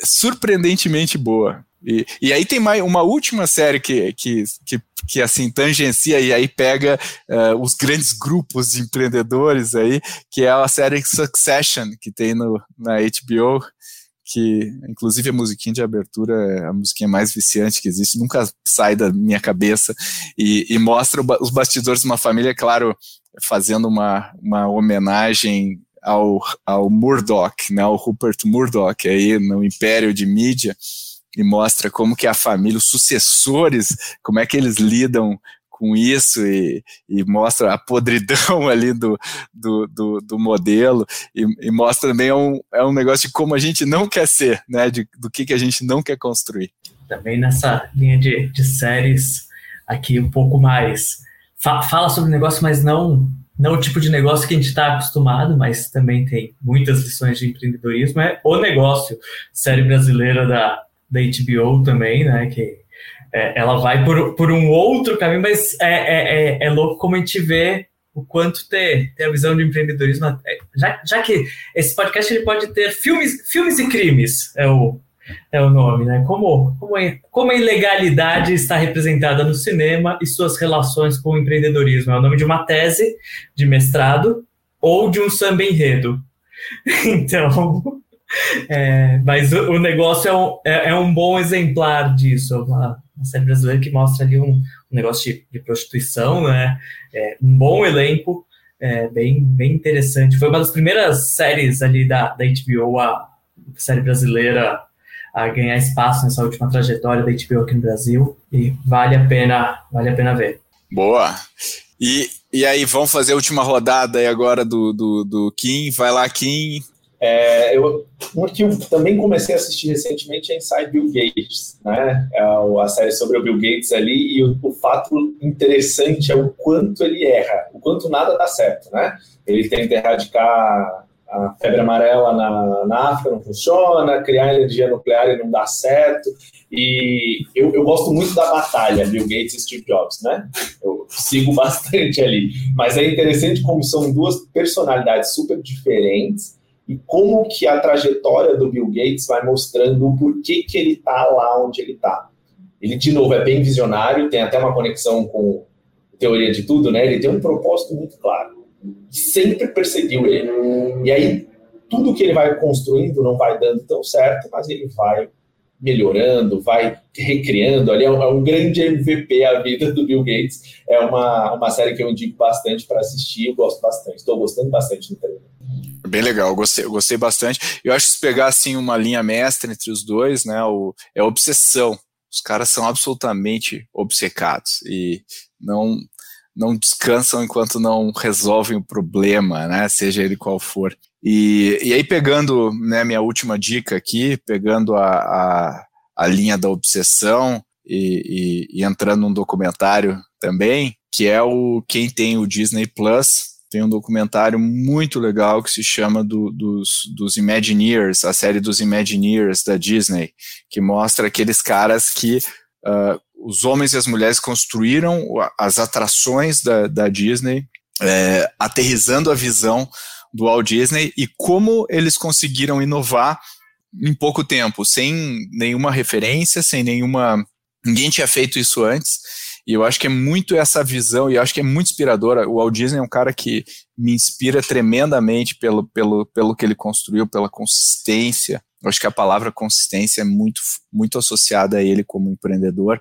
surpreendentemente boa. E, e aí tem mais uma última série que, que, que, que assim tangencia e aí pega uh, os grandes grupos de empreendedores aí, que é a série Succession que tem no, na HBO, que inclusive a musiquinha de abertura é a musiquinha mais viciante que existe, nunca sai da minha cabeça. E, e mostra os bastidores de uma família, claro, fazendo uma, uma homenagem ao, ao Murdoch, né, ao Rupert Murdoch aí no império de mídia e mostra como que a família, os sucessores, como é que eles lidam com isso e, e mostra a podridão ali do, do, do, do modelo e, e, mostra também é um, é um negócio de como a gente não quer ser, né, de, do que, que a gente não quer construir. Também nessa linha de, de séries aqui um pouco mais, fa fala sobre negócio, mas não não o tipo de negócio que a gente está acostumado, mas também tem muitas lições de empreendedorismo, é o negócio, série brasileira da, da HBO também, né? Que é, ela vai por, por um outro caminho, mas é, é, é, é louco como a gente vê o quanto ter, ter a visão de empreendedorismo. É, já, já que esse podcast ele pode ter filmes, filmes e crimes, é o, é o nome, né? Como, como, é, como a ilegalidade está representada no cinema e suas relações com o empreendedorismo. É o nome de uma tese de mestrado ou de um samba enredo. Então, é, mas o, negócio é um, é, é, um bom exemplar disso. Uma, uma série brasileira que mostra ali um, um negócio de, de, prostituição, né? É, um bom elenco, é, bem, bem interessante. Foi uma das primeiras séries ali da, da HBO, a série brasileira a ganhar espaço nessa última trajetória da HBO aqui no Brasil e vale a pena, vale a pena ver. Boa. E, e aí, vamos fazer a última rodada aí agora do, do, do Kim. Vai lá, Kim. É, eu, um que eu também comecei a assistir recentemente é Inside Bill Gates, né? É a série sobre o Bill Gates ali e o, o, fato interessante é o quanto ele erra, o quanto nada dá certo, né? Ele tenta erradicar a febre amarela na, na África, não funciona, criar energia nuclear e não dá certo. E eu, eu gosto muito da batalha Bill Gates e Steve Jobs, né? Eu sigo bastante ali. Mas é interessante como são duas personalidades super diferentes e como que a trajetória do Bill Gates vai mostrando o porquê que ele está lá onde ele está. Ele, de novo, é bem visionário, tem até uma conexão com teoria de tudo, né? Ele tem um propósito muito claro. Sempre perseguiu ele. E aí, tudo que ele vai construindo não vai dando tão certo, mas ele vai melhorando, vai recriando. Ali é um, é um, grande MVP a vida do Bill Gates. É uma, uma série que eu indico bastante para assistir, eu gosto bastante. Estou gostando bastante do. Bem legal, gostei, gostei bastante. Eu acho que se pegar assim uma linha mestra entre os dois, né, o, é obsessão. Os caras são absolutamente obcecados e não não descansam enquanto não resolvem o problema, né, seja ele qual for. E, e aí pegando, né, minha última dica aqui, pegando a, a, a linha da obsessão e, e, e entrando num documentário também, que é o quem tem o Disney Plus tem um documentário muito legal que se chama do, dos, dos Imagineers, a série dos Imagineers da Disney, que mostra aqueles caras que uh, os homens e as mulheres construíram as atrações da, da Disney, é, aterrizando a visão do Walt Disney e como eles conseguiram inovar em pouco tempo, sem nenhuma referência, sem nenhuma. Ninguém tinha feito isso antes e eu acho que é muito essa visão, e eu acho que é muito inspiradora. O Walt Disney é um cara que me inspira tremendamente pelo, pelo, pelo que ele construiu, pela consistência. Eu acho que a palavra consistência é muito, muito associada a ele como empreendedor.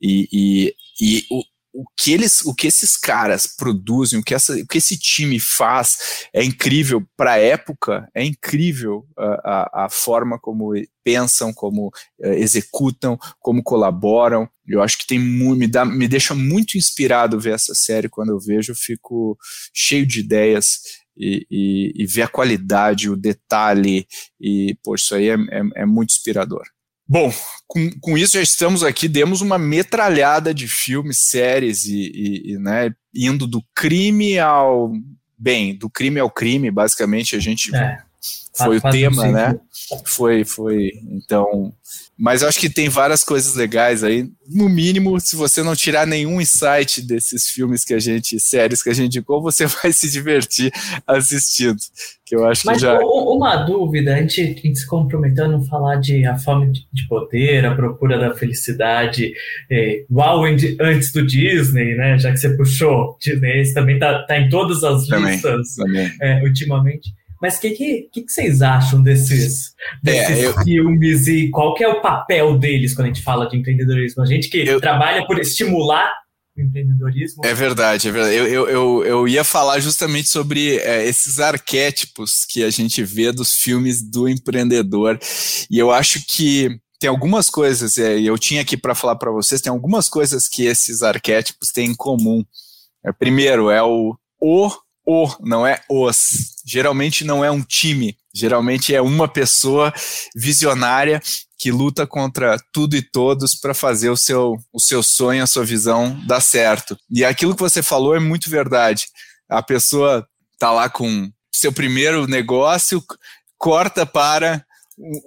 E, e, e o, o que eles, o que esses caras produzem, o que, essa, o que esse time faz é incrível para a época, é incrível a, a, a, forma como pensam, como uh, executam, como colaboram. Eu acho que tem me, dá, me deixa muito inspirado ver essa série quando eu vejo, eu fico cheio de ideias e, e, e ver a qualidade, o detalhe, e, pô, isso aí é, é, é muito inspirador. Bom, com, com isso já estamos aqui, demos uma metralhada de filmes, séries e, e, e né, indo do crime ao bem, do crime ao crime, basicamente a gente é, foi o tema, né? Foi, foi. Então, Mas eu acho que tem várias coisas legais aí. No mínimo, se você não tirar nenhum insight desses filmes que a gente, séries que a gente indicou, você vai se divertir assistindo. Que eu acho Mas que já. Uma dúvida, a gente, a gente se comprometeu a não falar de a fome de poder, a procura da felicidade, é, igual antes do Disney, né? Já que você puxou, Disney esse também tá, tá em todas as Também, listas também. é, ultimamente. Mas o que, que, que, vocês acham desses, desses É, eu- filmes e qual que é o papel deles quando a gente fala de empreendedorismo? A gente que Eu- trabalha por estimular o empreendedorismo. É verdade, é verdade. Eu, eu, eu, eu ia falar justamente sobre é, esses arquétipos que a gente vê dos filmes do empreendedor. E eu acho que tem algumas coisas, é, e eu tinha aqui para falar para vocês, tem algumas coisas que esses arquétipos têm em comum. É, primeiro, é o o, o, não é os. Geralmente não é um time, geralmente é uma pessoa visionária que luta contra tudo e todos para fazer o seu, o seu sonho, a sua visão dar certo. E aquilo que você falou é muito verdade. A pessoa tá lá com seu primeiro negócio, corta para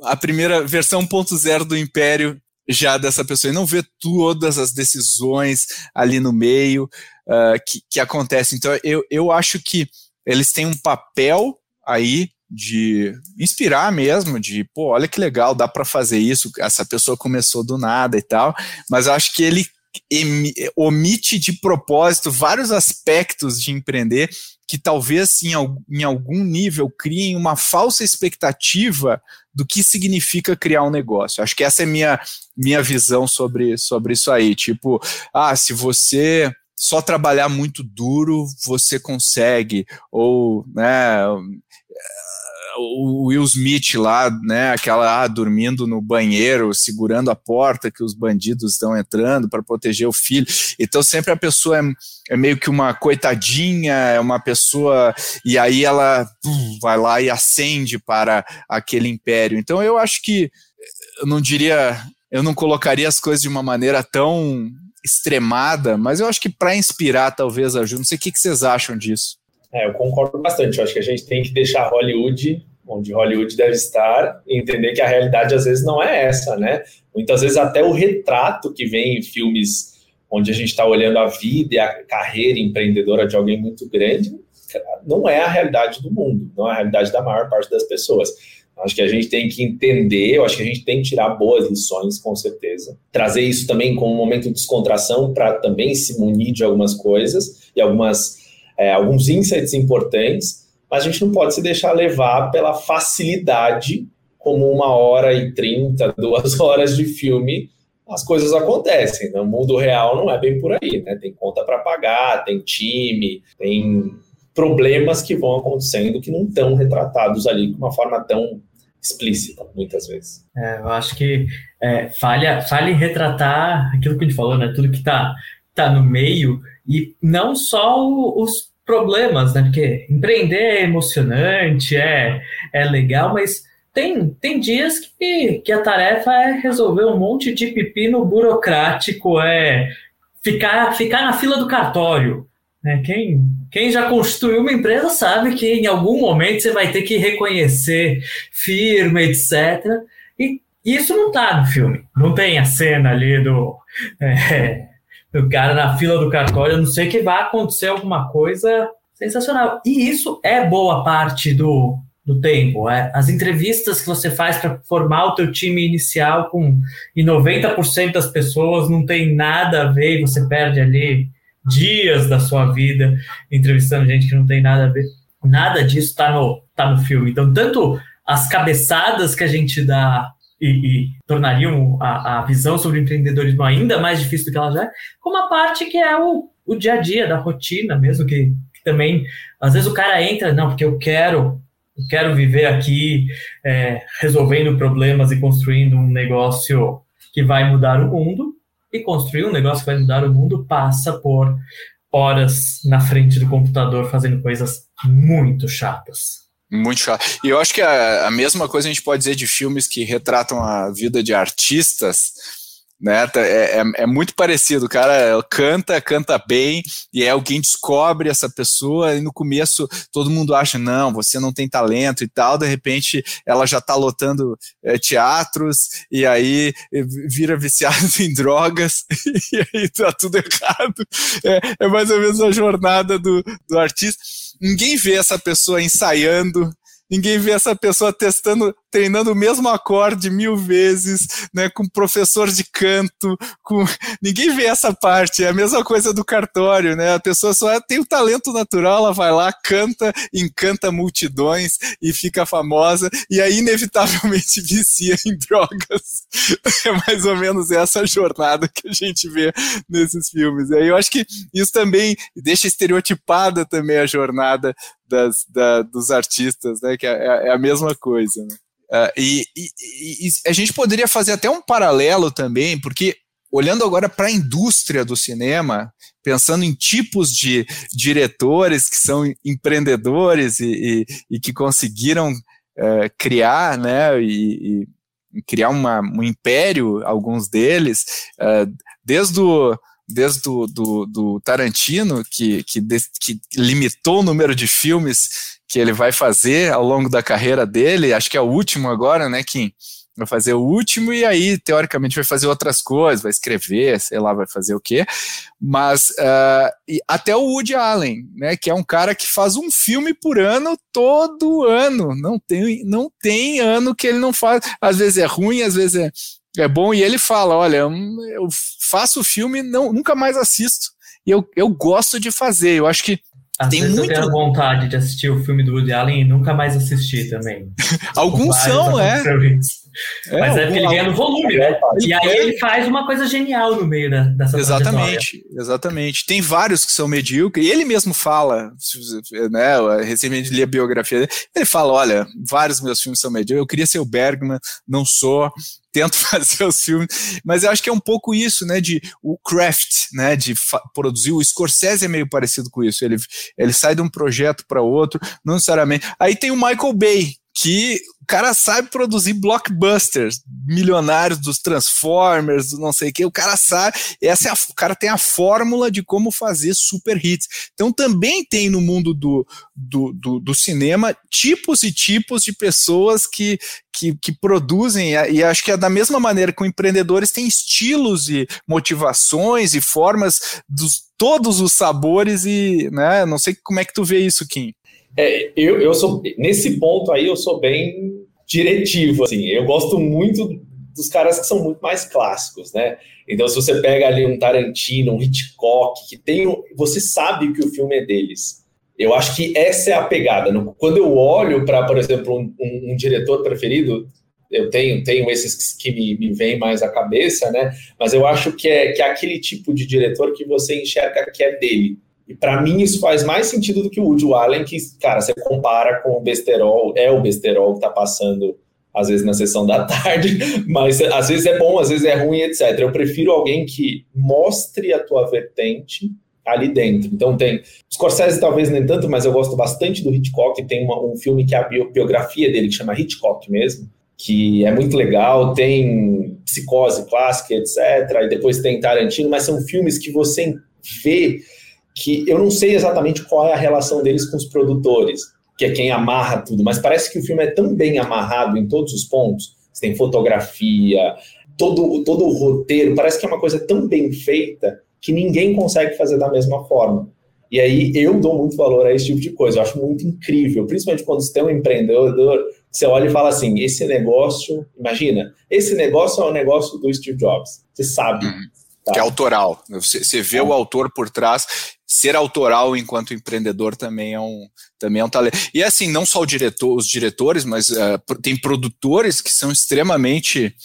a primeira versão 1.0 do Império já dessa pessoa e não vê todas as decisões ali no meio ah, que, que acontecem. Então, eu, eu acho que eles têm um papel aí de inspirar mesmo, de, pô, olha que legal, dá para fazer isso, essa pessoa começou do nada e tal, mas eu acho que ele omite de propósito vários aspectos de empreender que talvez em, em algum nível criem uma falsa expectativa do que significa criar um negócio. Acho que essa é minha minha visão sobre, sobre isso aí. Tipo, ah, se você só trabalhar muito duro, você consegue. Ou, né, o Will Smith lá, né, aquela ah, dormindo no banheiro, segurando a porta que os bandidos estão entrando para proteger o filho. Então sempre a pessoa é, é meio que uma coitadinha, é uma pessoa e aí ela pum, vai lá e acende para aquele império. Então eu acho que eu não diria, eu não colocaria as coisas de uma maneira tão extremada, mas eu acho que para inspirar talvez ajude. Não sei o que, que vocês acham disso. É, eu concordo bastante. Eu acho que a gente tem que deixar Hollywood onde Hollywood deve estar e entender que a realidade às vezes não é essa, né? Muitas vezes até o retrato que vem em filmes onde a gente está olhando a vida e a carreira empreendedora de alguém muito grande não é a realidade do mundo, não é a realidade da maior parte das pessoas. Acho que a gente tem que entender, eu acho que a gente tem que tirar boas lições, com certeza. Trazer isso também como um momento de descontração para também se munir de algumas coisas e algumas, é, alguns insights importantes, mas a gente não pode se deixar levar pela facilidade, como uma hora e trinta, duas horas de filme, as coisas acontecem. No mundo real não é bem por aí, né? Tem conta para pagar, tem time, tem problemas que vão acontecendo que não estão retratados ali de uma forma tão explícita, muitas vezes. É, eu acho que é, falha, falha em retratar aquilo que a gente falou, né? Tudo que está tá no meio e não só o, os problemas, né? Porque empreender é emocionante, é, é legal, mas tem, tem dias que, que a tarefa é resolver um monte de pepino burocrático, é ficar, ficar na fila do cartório. Né? Quem, quem já construiu uma empresa sabe que em algum momento você vai ter que reconhecer firma, etc. E isso não tá no filme. Não tem a cena ali do, é, do cara na fila do cartório. A não sei que vai acontecer alguma coisa sensacional. E isso é boa parte do, do tempo. É, as entrevistas que você faz para formar o teu time inicial com e 90% das pessoas não tem nada a ver você perde ali dias da sua vida entrevistando gente que não tem nada a ver. Nada disso está no, tá no filme. Então, tanto as cabeçadas que a gente dá e, e tornariam a, a, visão sobre empreendedorismo ainda mais difícil do que ela já é, como a parte que é o, o dia a dia, da rotina mesmo, que, que também, às vezes o cara entra, não, porque eu quero eu quero viver aqui é, resolvendo problemas e construindo um negócio que vai mudar o mundo, e construir um negócio que vai mudar o mundo passa por horas na frente do computador fazendo coisas muito chatas. Muito chato. E eu acho que a, a, mesma coisa a gente pode dizer de filmes que retratam a vida de artistas, né? Tá, é, é, é, muito parecido. O cara canta, canta bem, e aí alguém descobre essa pessoa, e no começo todo mundo acha, não, você não tem talento e tal, de repente ela já tá lotando é, teatros, e aí vira viciado em drogas, e aí tá tudo errado. É, é mais ou menos a jornada do, do artista. Ninguém vê essa pessoa ensaiando, ninguém vê essa pessoa testando treinando o mesmo acorde mil vezes, né, com professor de canto, com ninguém vê essa parte, é a mesma coisa do cartório, né? A pessoa só tem o talento natural, ela vai lá, canta, encanta multidões e fica famosa e aí inevitavelmente vicia em drogas. É mais ou menos essa jornada que a gente vê nesses filmes. E aí eu acho que isso também deixa estereotipada também a jornada das, da, dos artistas, né? Que é, é a mesma coisa. Né? Uh, e, e, e, a gente poderia fazer até um paralelo também, porque olhando agora para a indústria do cinema, pensando em tipos de diretores que são empreendedores e, e que conseguiram uh, criar, né, e, criar uma, um império, alguns deles, uh, desde o desde do, do, do Tarantino, que, que, que limitou o número de filmes que ele vai fazer ao longo da carreira dele, acho que é o último agora, né, Kim? Vai fazer o último e aí, teoricamente, vai fazer outras coisas, vai escrever, sei lá, vai fazer o quê. Mas uh, até o Woody Allen, né, que é um cara que faz um filme por ano todo ano. Não tem, não tem ano que ele não faz. Às vezes é ruim, às vezes é, é bom. E ele fala: olha, eu faço o filme, não, nunca mais assisto. E eu, eu gosto de fazer. Eu acho que às tem vezes muito... eu tenho vontade de assistir o filme do Woody Allen e nunca mais assistir também. Alguns são, é. é. Mas é, porque ele ganha no volume, né? E aí ele faz uma coisa genial no meio da, dessa Exatamente, exatamente. Tem vários que são medíocres, e ele mesmo fala, né? Recentemente li a biografia dele, ele fala: olha, vários meus filmes são medíocres, eu queria ser o Bergman, não sou, tento fazer os filmes, mas eu acho que é um pouco isso, né, de o craft, né, de produzir, o Scorsese é meio parecido com isso, ele, ele sai de um projeto para outro, não necessariamente, aí tem o Michael Bay, que o cara sabe produzir blockbusters, milionários dos Transformers, do não sei o que, o cara sabe, essa é a, o cara tem a fórmula de como fazer super hits. Então também tem no mundo do, do, do, do cinema tipos e tipos de pessoas que, que, que, produzem, e acho que é da mesma maneira que empreendedores têm estilos e motivações e formas dos todos os sabores e, né, não sei como é que tu vê isso, Kim. É, eu, eu sou, nesse ponto aí, eu sou bem diretivo, assim, eu gosto muito dos caras que são muito mais clássicos, né? Então, se você pega ali um Tarantino, um Hitchcock, que tem, você sabe que o filme é deles. Eu acho que essa é a pegada. Quando eu olho para, por exemplo, um, um, um, diretor preferido, eu tenho, tenho esses que me, me vêm mais à cabeça, né? Mas eu acho que é, que é aquele tipo de diretor que você enxerga que é dele. E para mim isso faz mais sentido do que o Woody Allen, que, cara, você compara com o besterol, é o besterol que tá passando às vezes na sessão da tarde, mas às vezes é bom, às vezes é ruim, etc. Eu prefiro alguém que mostre a tua vertente ali dentro. Então tem Scorsese talvez nem tanto, mas eu gosto bastante do Hitchcock. Tem uma, um filme que é a biografia dele que chama Hitchcock mesmo, que é muito legal. Tem Psicose clássica, etc. E depois tem Tarantino, mas são filmes que você vê que eu não sei exatamente qual é a relação deles com os produtores, que é quem amarra tudo, mas parece que o filme é tão bem amarrado em todos os pontos. Você tem fotografia, todo, todo o roteiro, parece que é uma coisa tão bem feita que ninguém consegue fazer da mesma forma. E aí eu dou muito valor a esse tipo de coisa, eu acho muito incrível, principalmente quando você tem um empreendedor, você olha e fala assim, esse negócio, imagina, esse negócio é o negócio do Steve Jobs, você sabe. Tá. Que é autoral. Você, você vê é. o autor por trás ser autoral enquanto empreendedor também é um também é um talento. E assim, não só diretor, os diretores, mas uh, tem produtores que são extremamente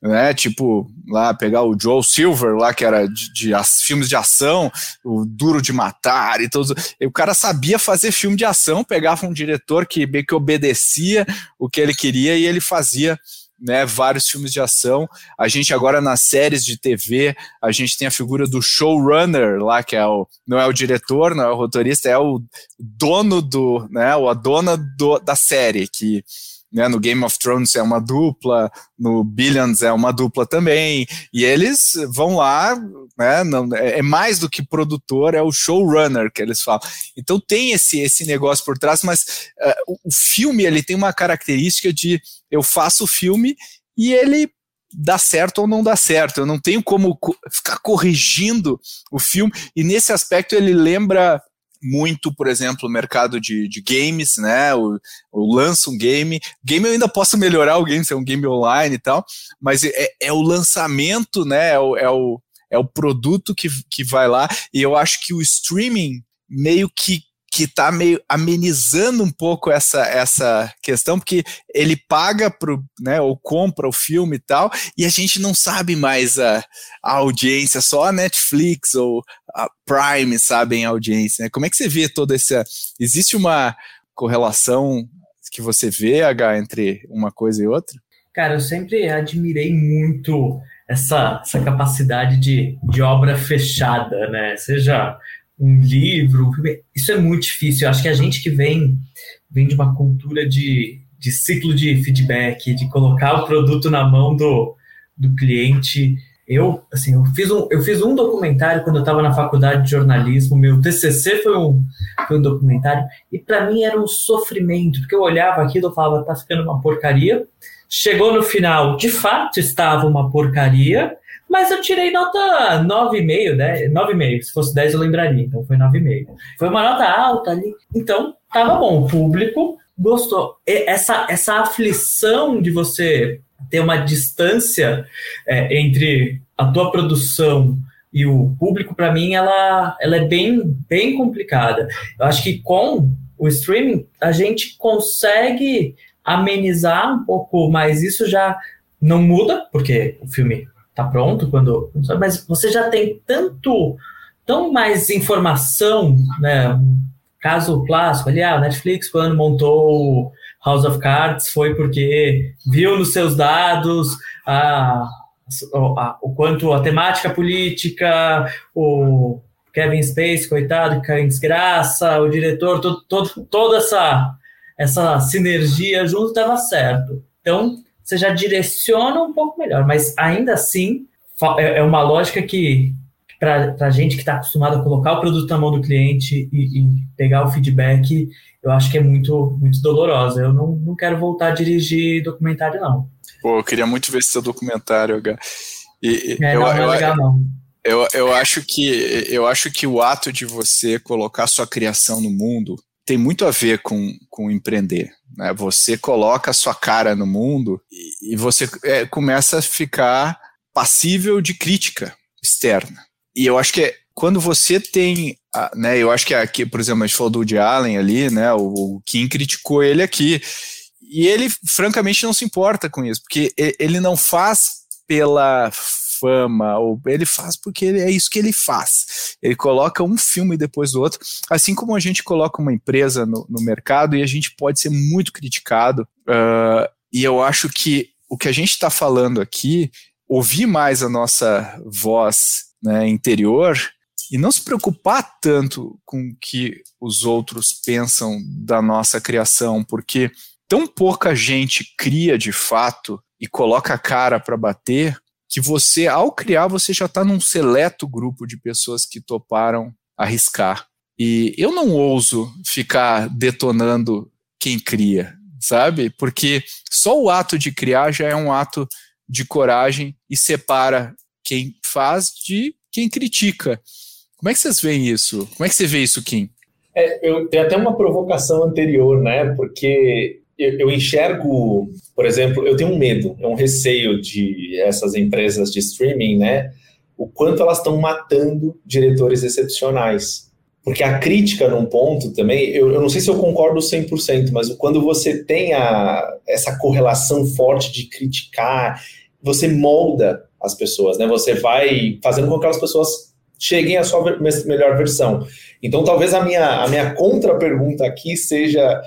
né, tipo, lá pegar o Joe Silver lá que era de, de, de filmes de ação, o Duro de Matar e todos, e o cara sabia fazer filme de ação, pegava um diretor que meio que obedecia o que ele queria e ele fazia né, vários filmes de ação. A gente agora nas séries de TV, a gente tem a figura do showrunner lá, que é o, não é o diretor, não é o roteirista, é o dono do, né, ou a dona do, da série, que né? No Game of Thrones é uma dupla, no Billions é uma dupla também, e eles vão lá, né? Não, é, é mais do que produtor, é o showrunner que eles falam. Então tem esse, esse negócio por trás, mas uh, o filme ele tem uma característica de eu faço o filme e ele dá certo ou não dá certo. Eu não tenho como co ficar corrigindo o filme, e nesse aspecto ele lembra muito, por exemplo, o mercado de, de games, né? O, o lança um game. Game eu ainda posso melhorar o game, se é um game online e tal, mas é, é o lançamento, né? É o, é o, é o produto que, que vai lá. E eu acho que o streaming meio que que está meio amenizando um pouco essa, essa questão, porque ele paga pro, né, ou compra o filme e tal, e a gente não sabe mais a, a audiência, só a Netflix ou a Prime sabem a audiência. Né? Como é que você vê toda essa. Existe uma correlação que você vê, H, entre uma coisa e outra? Cara, eu sempre admirei muito essa, essa capacidade de, de obra fechada, né? Seja um livro, isso é muito difícil. Eu acho que a gente que vem, vem de uma cultura de, de ciclo de feedback, de colocar o produto na mão do, do cliente. Eu, assim, eu fiz um, eu fiz um documentário quando eu estava na faculdade de jornalismo. Meu TCC foi um, foi um documentário e para mim era um sofrimento, porque eu olhava aquilo e falava, tá ficando uma porcaria. Chegou no final, de fato estava uma porcaria, mas eu tirei nota 9,5, né? 9,5. Se fosse 10 eu lembraria, então foi 9,5. Foi uma nota alta ali. Então, tava bom. O público gostou. Essa, essa aflição de você ter uma distância é, entre a tua produção e o público, para mim, ela, ela é bem, bem complicada. Eu acho que com o streaming, a gente consegue amenizar um pouco, mas isso já não muda, porque o filme tá pronto quando. Mas você já tem tanto, tão mais informação, né? Caso clássico ali, a Netflix, quando montou House of Cards, foi porque viu nos seus dados a, a, o quanto a temática política, o Kevin Space, coitado, que caiu em desgraça, o diretor, todo, todo, toda essa, essa sinergia junto dava certo. Então, você já direciona um pouco melhor, mas ainda assim é, é uma lógica que para a gente que está acostumado a colocar o produto na mão do cliente e, e, pegar o feedback, eu acho que é muito, muito dolorosa. Eu não, não quero voltar a dirigir documentário, não. Pô, eu queria muito ver esse seu documentário, H. E, é, eu, não, não é legal, não. Eu, eu, acho que, eu acho que o ato de você colocar sua criação no mundo tem muito a ver com, com empreender. Né? Você coloca a sua cara no mundo e, e você é, começa a ficar passível de crítica externa. E eu acho que é, quando você tem, né, eu acho que aqui, por exemplo, a gente falou do Woody Allen ali, né, o, o Kim criticou ele aqui, e ele francamente não se importa com isso, porque ele não faz pela fama, ou ele faz porque é isso que ele faz. Ele coloca um filme depois do outro, assim como a gente coloca uma empresa no, no mercado e a gente pode ser muito criticado. Uh, e eu acho que o que a gente está falando aqui, ouvir mais a nossa voz né, interior e não se preocupar tanto com o que os outros pensam da nossa criação, porque tão pouca gente cria de fato e coloca a cara para bater que você, ao criar, você já está num seleto grupo de pessoas que toparam arriscar. E eu não ouso ficar detonando quem cria, sabe? Porque só o ato de criar já é um ato de coragem e separa quem faz de quem critica. Como é que vocês veem isso? Como é que você vê isso, Kim? É, eu tenho até uma provocação anterior, né? Porque eu, eu, enxergo, por exemplo, eu tenho um medo, um receio de essas empresas de streaming, né? O quanto elas estão matando diretores excepcionais. Porque a crítica num ponto também, eu, eu não sei se eu concordo 100%, mas quando você tem a, essa correlação forte de criticar, você molda as pessoas, né? Você vai fazendo com que aquelas pessoas cheguem à sua melhor versão. Então, talvez a minha, a minha contra-pergunta aqui seja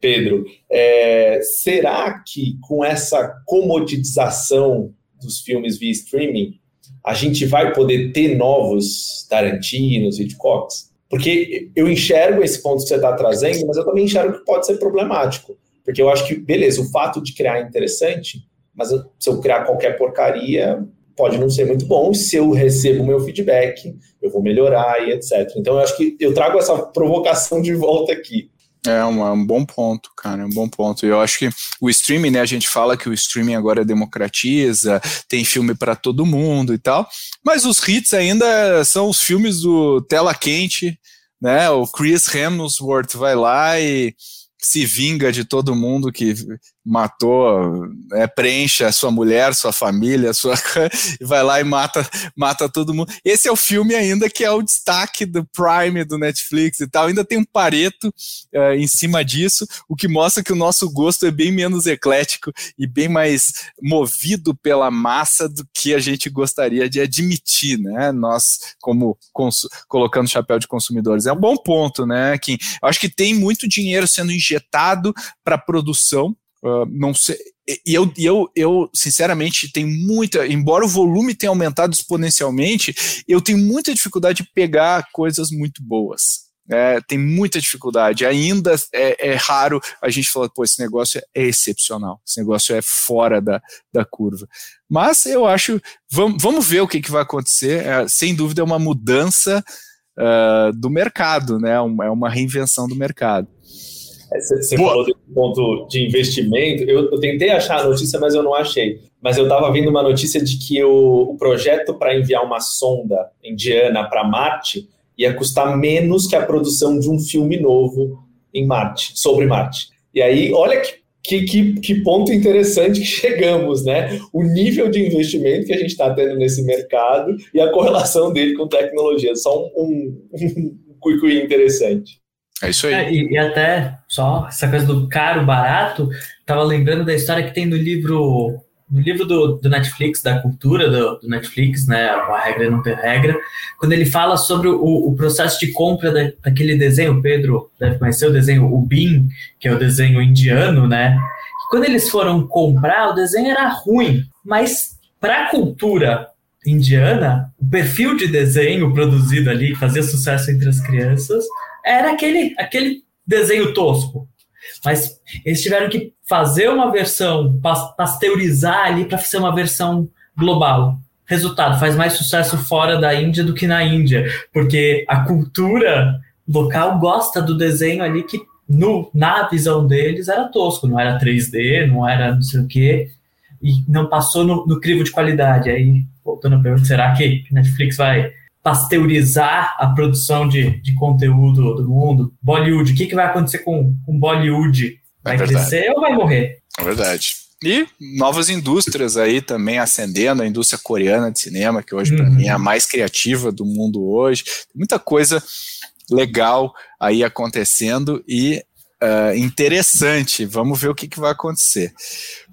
Pedro, é, será que com essa comodização dos filmes via streaming, a gente vai poder ter novos Tarantinos, Hitchcocks? Porque eu enxergo esse ponto que você está trazendo, mas eu também enxergo que pode ser problemático. Porque eu acho que, beleza, o fato de criar é interessante, mas se eu criar qualquer porcaria, pode não ser muito bom. Se eu recebo o meu feedback, eu vou melhorar e etc. Então, eu acho que eu trago essa provocação de volta aqui. É um, um bom ponto, cara, é um bom ponto. Eu acho que o streaming, né, a gente fala que o streaming agora democratiza, tem filme para todo mundo e tal, mas os hits ainda são os filmes do tela quente, né? O Chris Hemsworth vai lá e se vinga de todo mundo que matou, né, preenche a sua mulher, sua família, sua e vai lá e mata, mata todo mundo. Esse é o filme ainda que é o destaque do Prime do Netflix e tal. Ainda tem um pareto uh, em cima disso, o que mostra que o nosso gosto é bem menos eclético e bem mais movido pela massa do que a gente gostaria de admitir, né? Nós como colocando chapéu de consumidores é um bom ponto, né? Que eu acho que tem muito dinheiro sendo injetado para produção Uh, não sei. E eu, eu, eu, sinceramente, tenho muita. Embora o volume tenha aumentado exponencialmente, eu tenho muita dificuldade de pegar coisas muito boas. É, tem muita dificuldade. Ainda é, é, raro a gente falar, pô, esse negócio é excepcional, esse negócio é fora da, da curva. Mas eu acho, vamos, vamos ver o que, que vai acontecer. É, sem dúvida é uma mudança uh, do mercado, né? é uma reinvenção do mercado. Você falou desse ponto de investimento. Eu, eu, tentei achar a notícia, mas eu não achei. Mas eu estava vendo uma notícia de que o, o projeto para enviar uma sonda indiana para Marte ia custar menos que a produção de um filme novo em Marte, sobre Marte. E aí, olha que, que, que, que ponto interessante que chegamos, né? O nível de investimento que a gente está tendo nesse mercado e a correlação dele com tecnologia. Só um, um, um interessante. É isso aí. É, e, e, até só essa coisa do caro, barato, tava lembrando da história que tem no livro no livro do, do Netflix, da cultura do, do, Netflix, né, a regra não ter regra, quando ele fala sobre o, o processo de compra da, daquele desenho, Pedro deve conhecer o desenho, o Bean, que é o desenho indiano, né, quando eles foram comprar, o desenho era ruim, mas para a cultura indiana, o perfil de desenho produzido ali, que fazia sucesso entre as crianças, era aquele, aquele desenho tosco. Mas eles tiveram que fazer uma versão, pasteurizar ali para ser uma versão global. Resultado, faz mais sucesso fora da Índia do que na Índia, porque a cultura local gosta do desenho ali que no, na visão deles era tosco, não era 3D, não era não sei o quê, e não passou no, no crivo de qualidade. Aí, voltando a pergunta, será que Netflix vai pasteurizar a produção de, de conteúdo do mundo. Bollywood, o que, que vai acontecer com, com Bollywood? Vai é crescer ou vai morrer? É verdade. E novas indústrias aí também ascendendo, a indústria coreana de cinema, que hoje uhum. para mim é a mais criativa do mundo hoje. Muita coisa legal aí acontecendo e uh, interessante. Vamos ver o que, que, vai acontecer.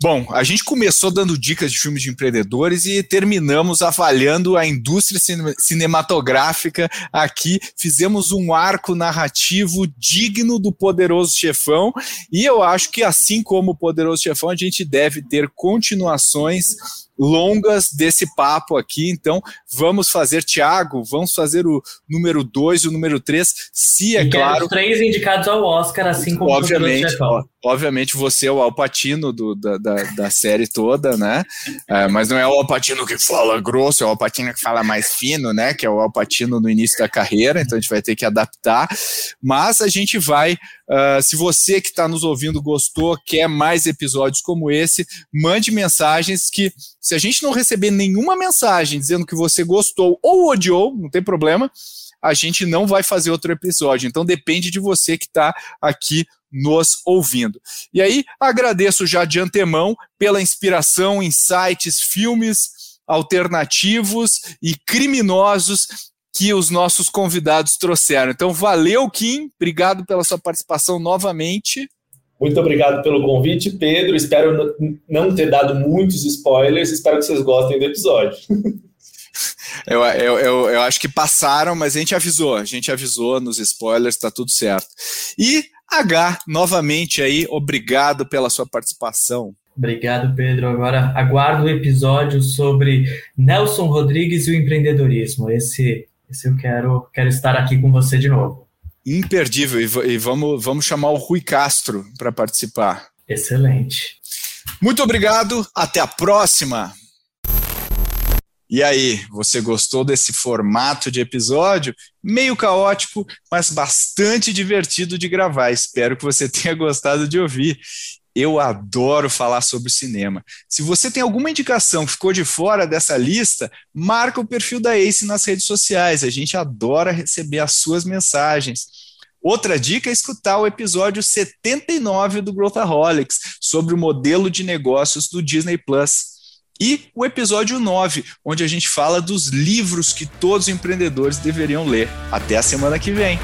Bom, a gente começou dando dicas de filmes de empreendedores e terminamos avaliando a indústria cinematográfica aqui. Fizemos um arco narrativo digno do Poderoso Chefão e eu acho que, assim como o Poderoso Chefão, a gente deve ter continuações longas desse papo aqui. Então, vamos fazer, Tiago, vamos fazer o número 2 e o número 3, se é e claro. Os três indicados ao Oscar, assim como obviamente, o obviamente você é o Alpatino do, da, da, da, série toda, né? É, mas não é o Alpatino que fala grosso, é o Alpatino que fala mais fino, né? Que é o Alpatino no início da carreira, então a gente vai ter que adaptar. Mas a gente vai. Uh, se você que está nos ouvindo gostou, quer mais episódios como esse, mande mensagens que, se a gente não receber nenhuma mensagem dizendo que você gostou ou odiou, não tem problema, a gente não vai fazer outro episódio. Então depende de você que está aqui nos ouvindo. E aí, agradeço já de antemão pela inspiração sites, filmes alternativos e criminosos que os nossos convidados trouxeram. Então, valeu, Kim. Obrigado pela sua participação novamente. Muito obrigado pelo convite, Pedro. Espero não ter dado muitos spoilers. Espero que vocês gostem do episódio. Eu, eu, eu, eu, acho que passaram, mas a gente avisou, a gente avisou nos spoilers, tá tudo certo. E H, novamente aí, obrigado pela sua participação. Obrigado, Pedro. Agora aguardo o episódio sobre Nelson Rodrigues e o empreendedorismo. Esse, esse eu quero, quero estar aqui com você de novo. Imperdível. E, e vamos, vamos chamar o Rui Castro para participar. Excelente. Muito obrigado, até a próxima. E aí, você gostou desse formato de episódio? Meio caótico, mas bastante divertido de gravar. Espero que você tenha gostado de ouvir. Eu adoro falar sobre cinema. Se você tem alguma indicação que ficou de fora dessa lista, marca o perfil da Ace nas redes sociais. A gente adora receber as suas mensagens. Outra dica é escutar o episódio 79 do Growthaholics sobre o modelo de negócios do Disney Plus. E o episódio 9, onde a gente fala dos livros que todos os empreendedores deveriam ler. Até a semana que vem.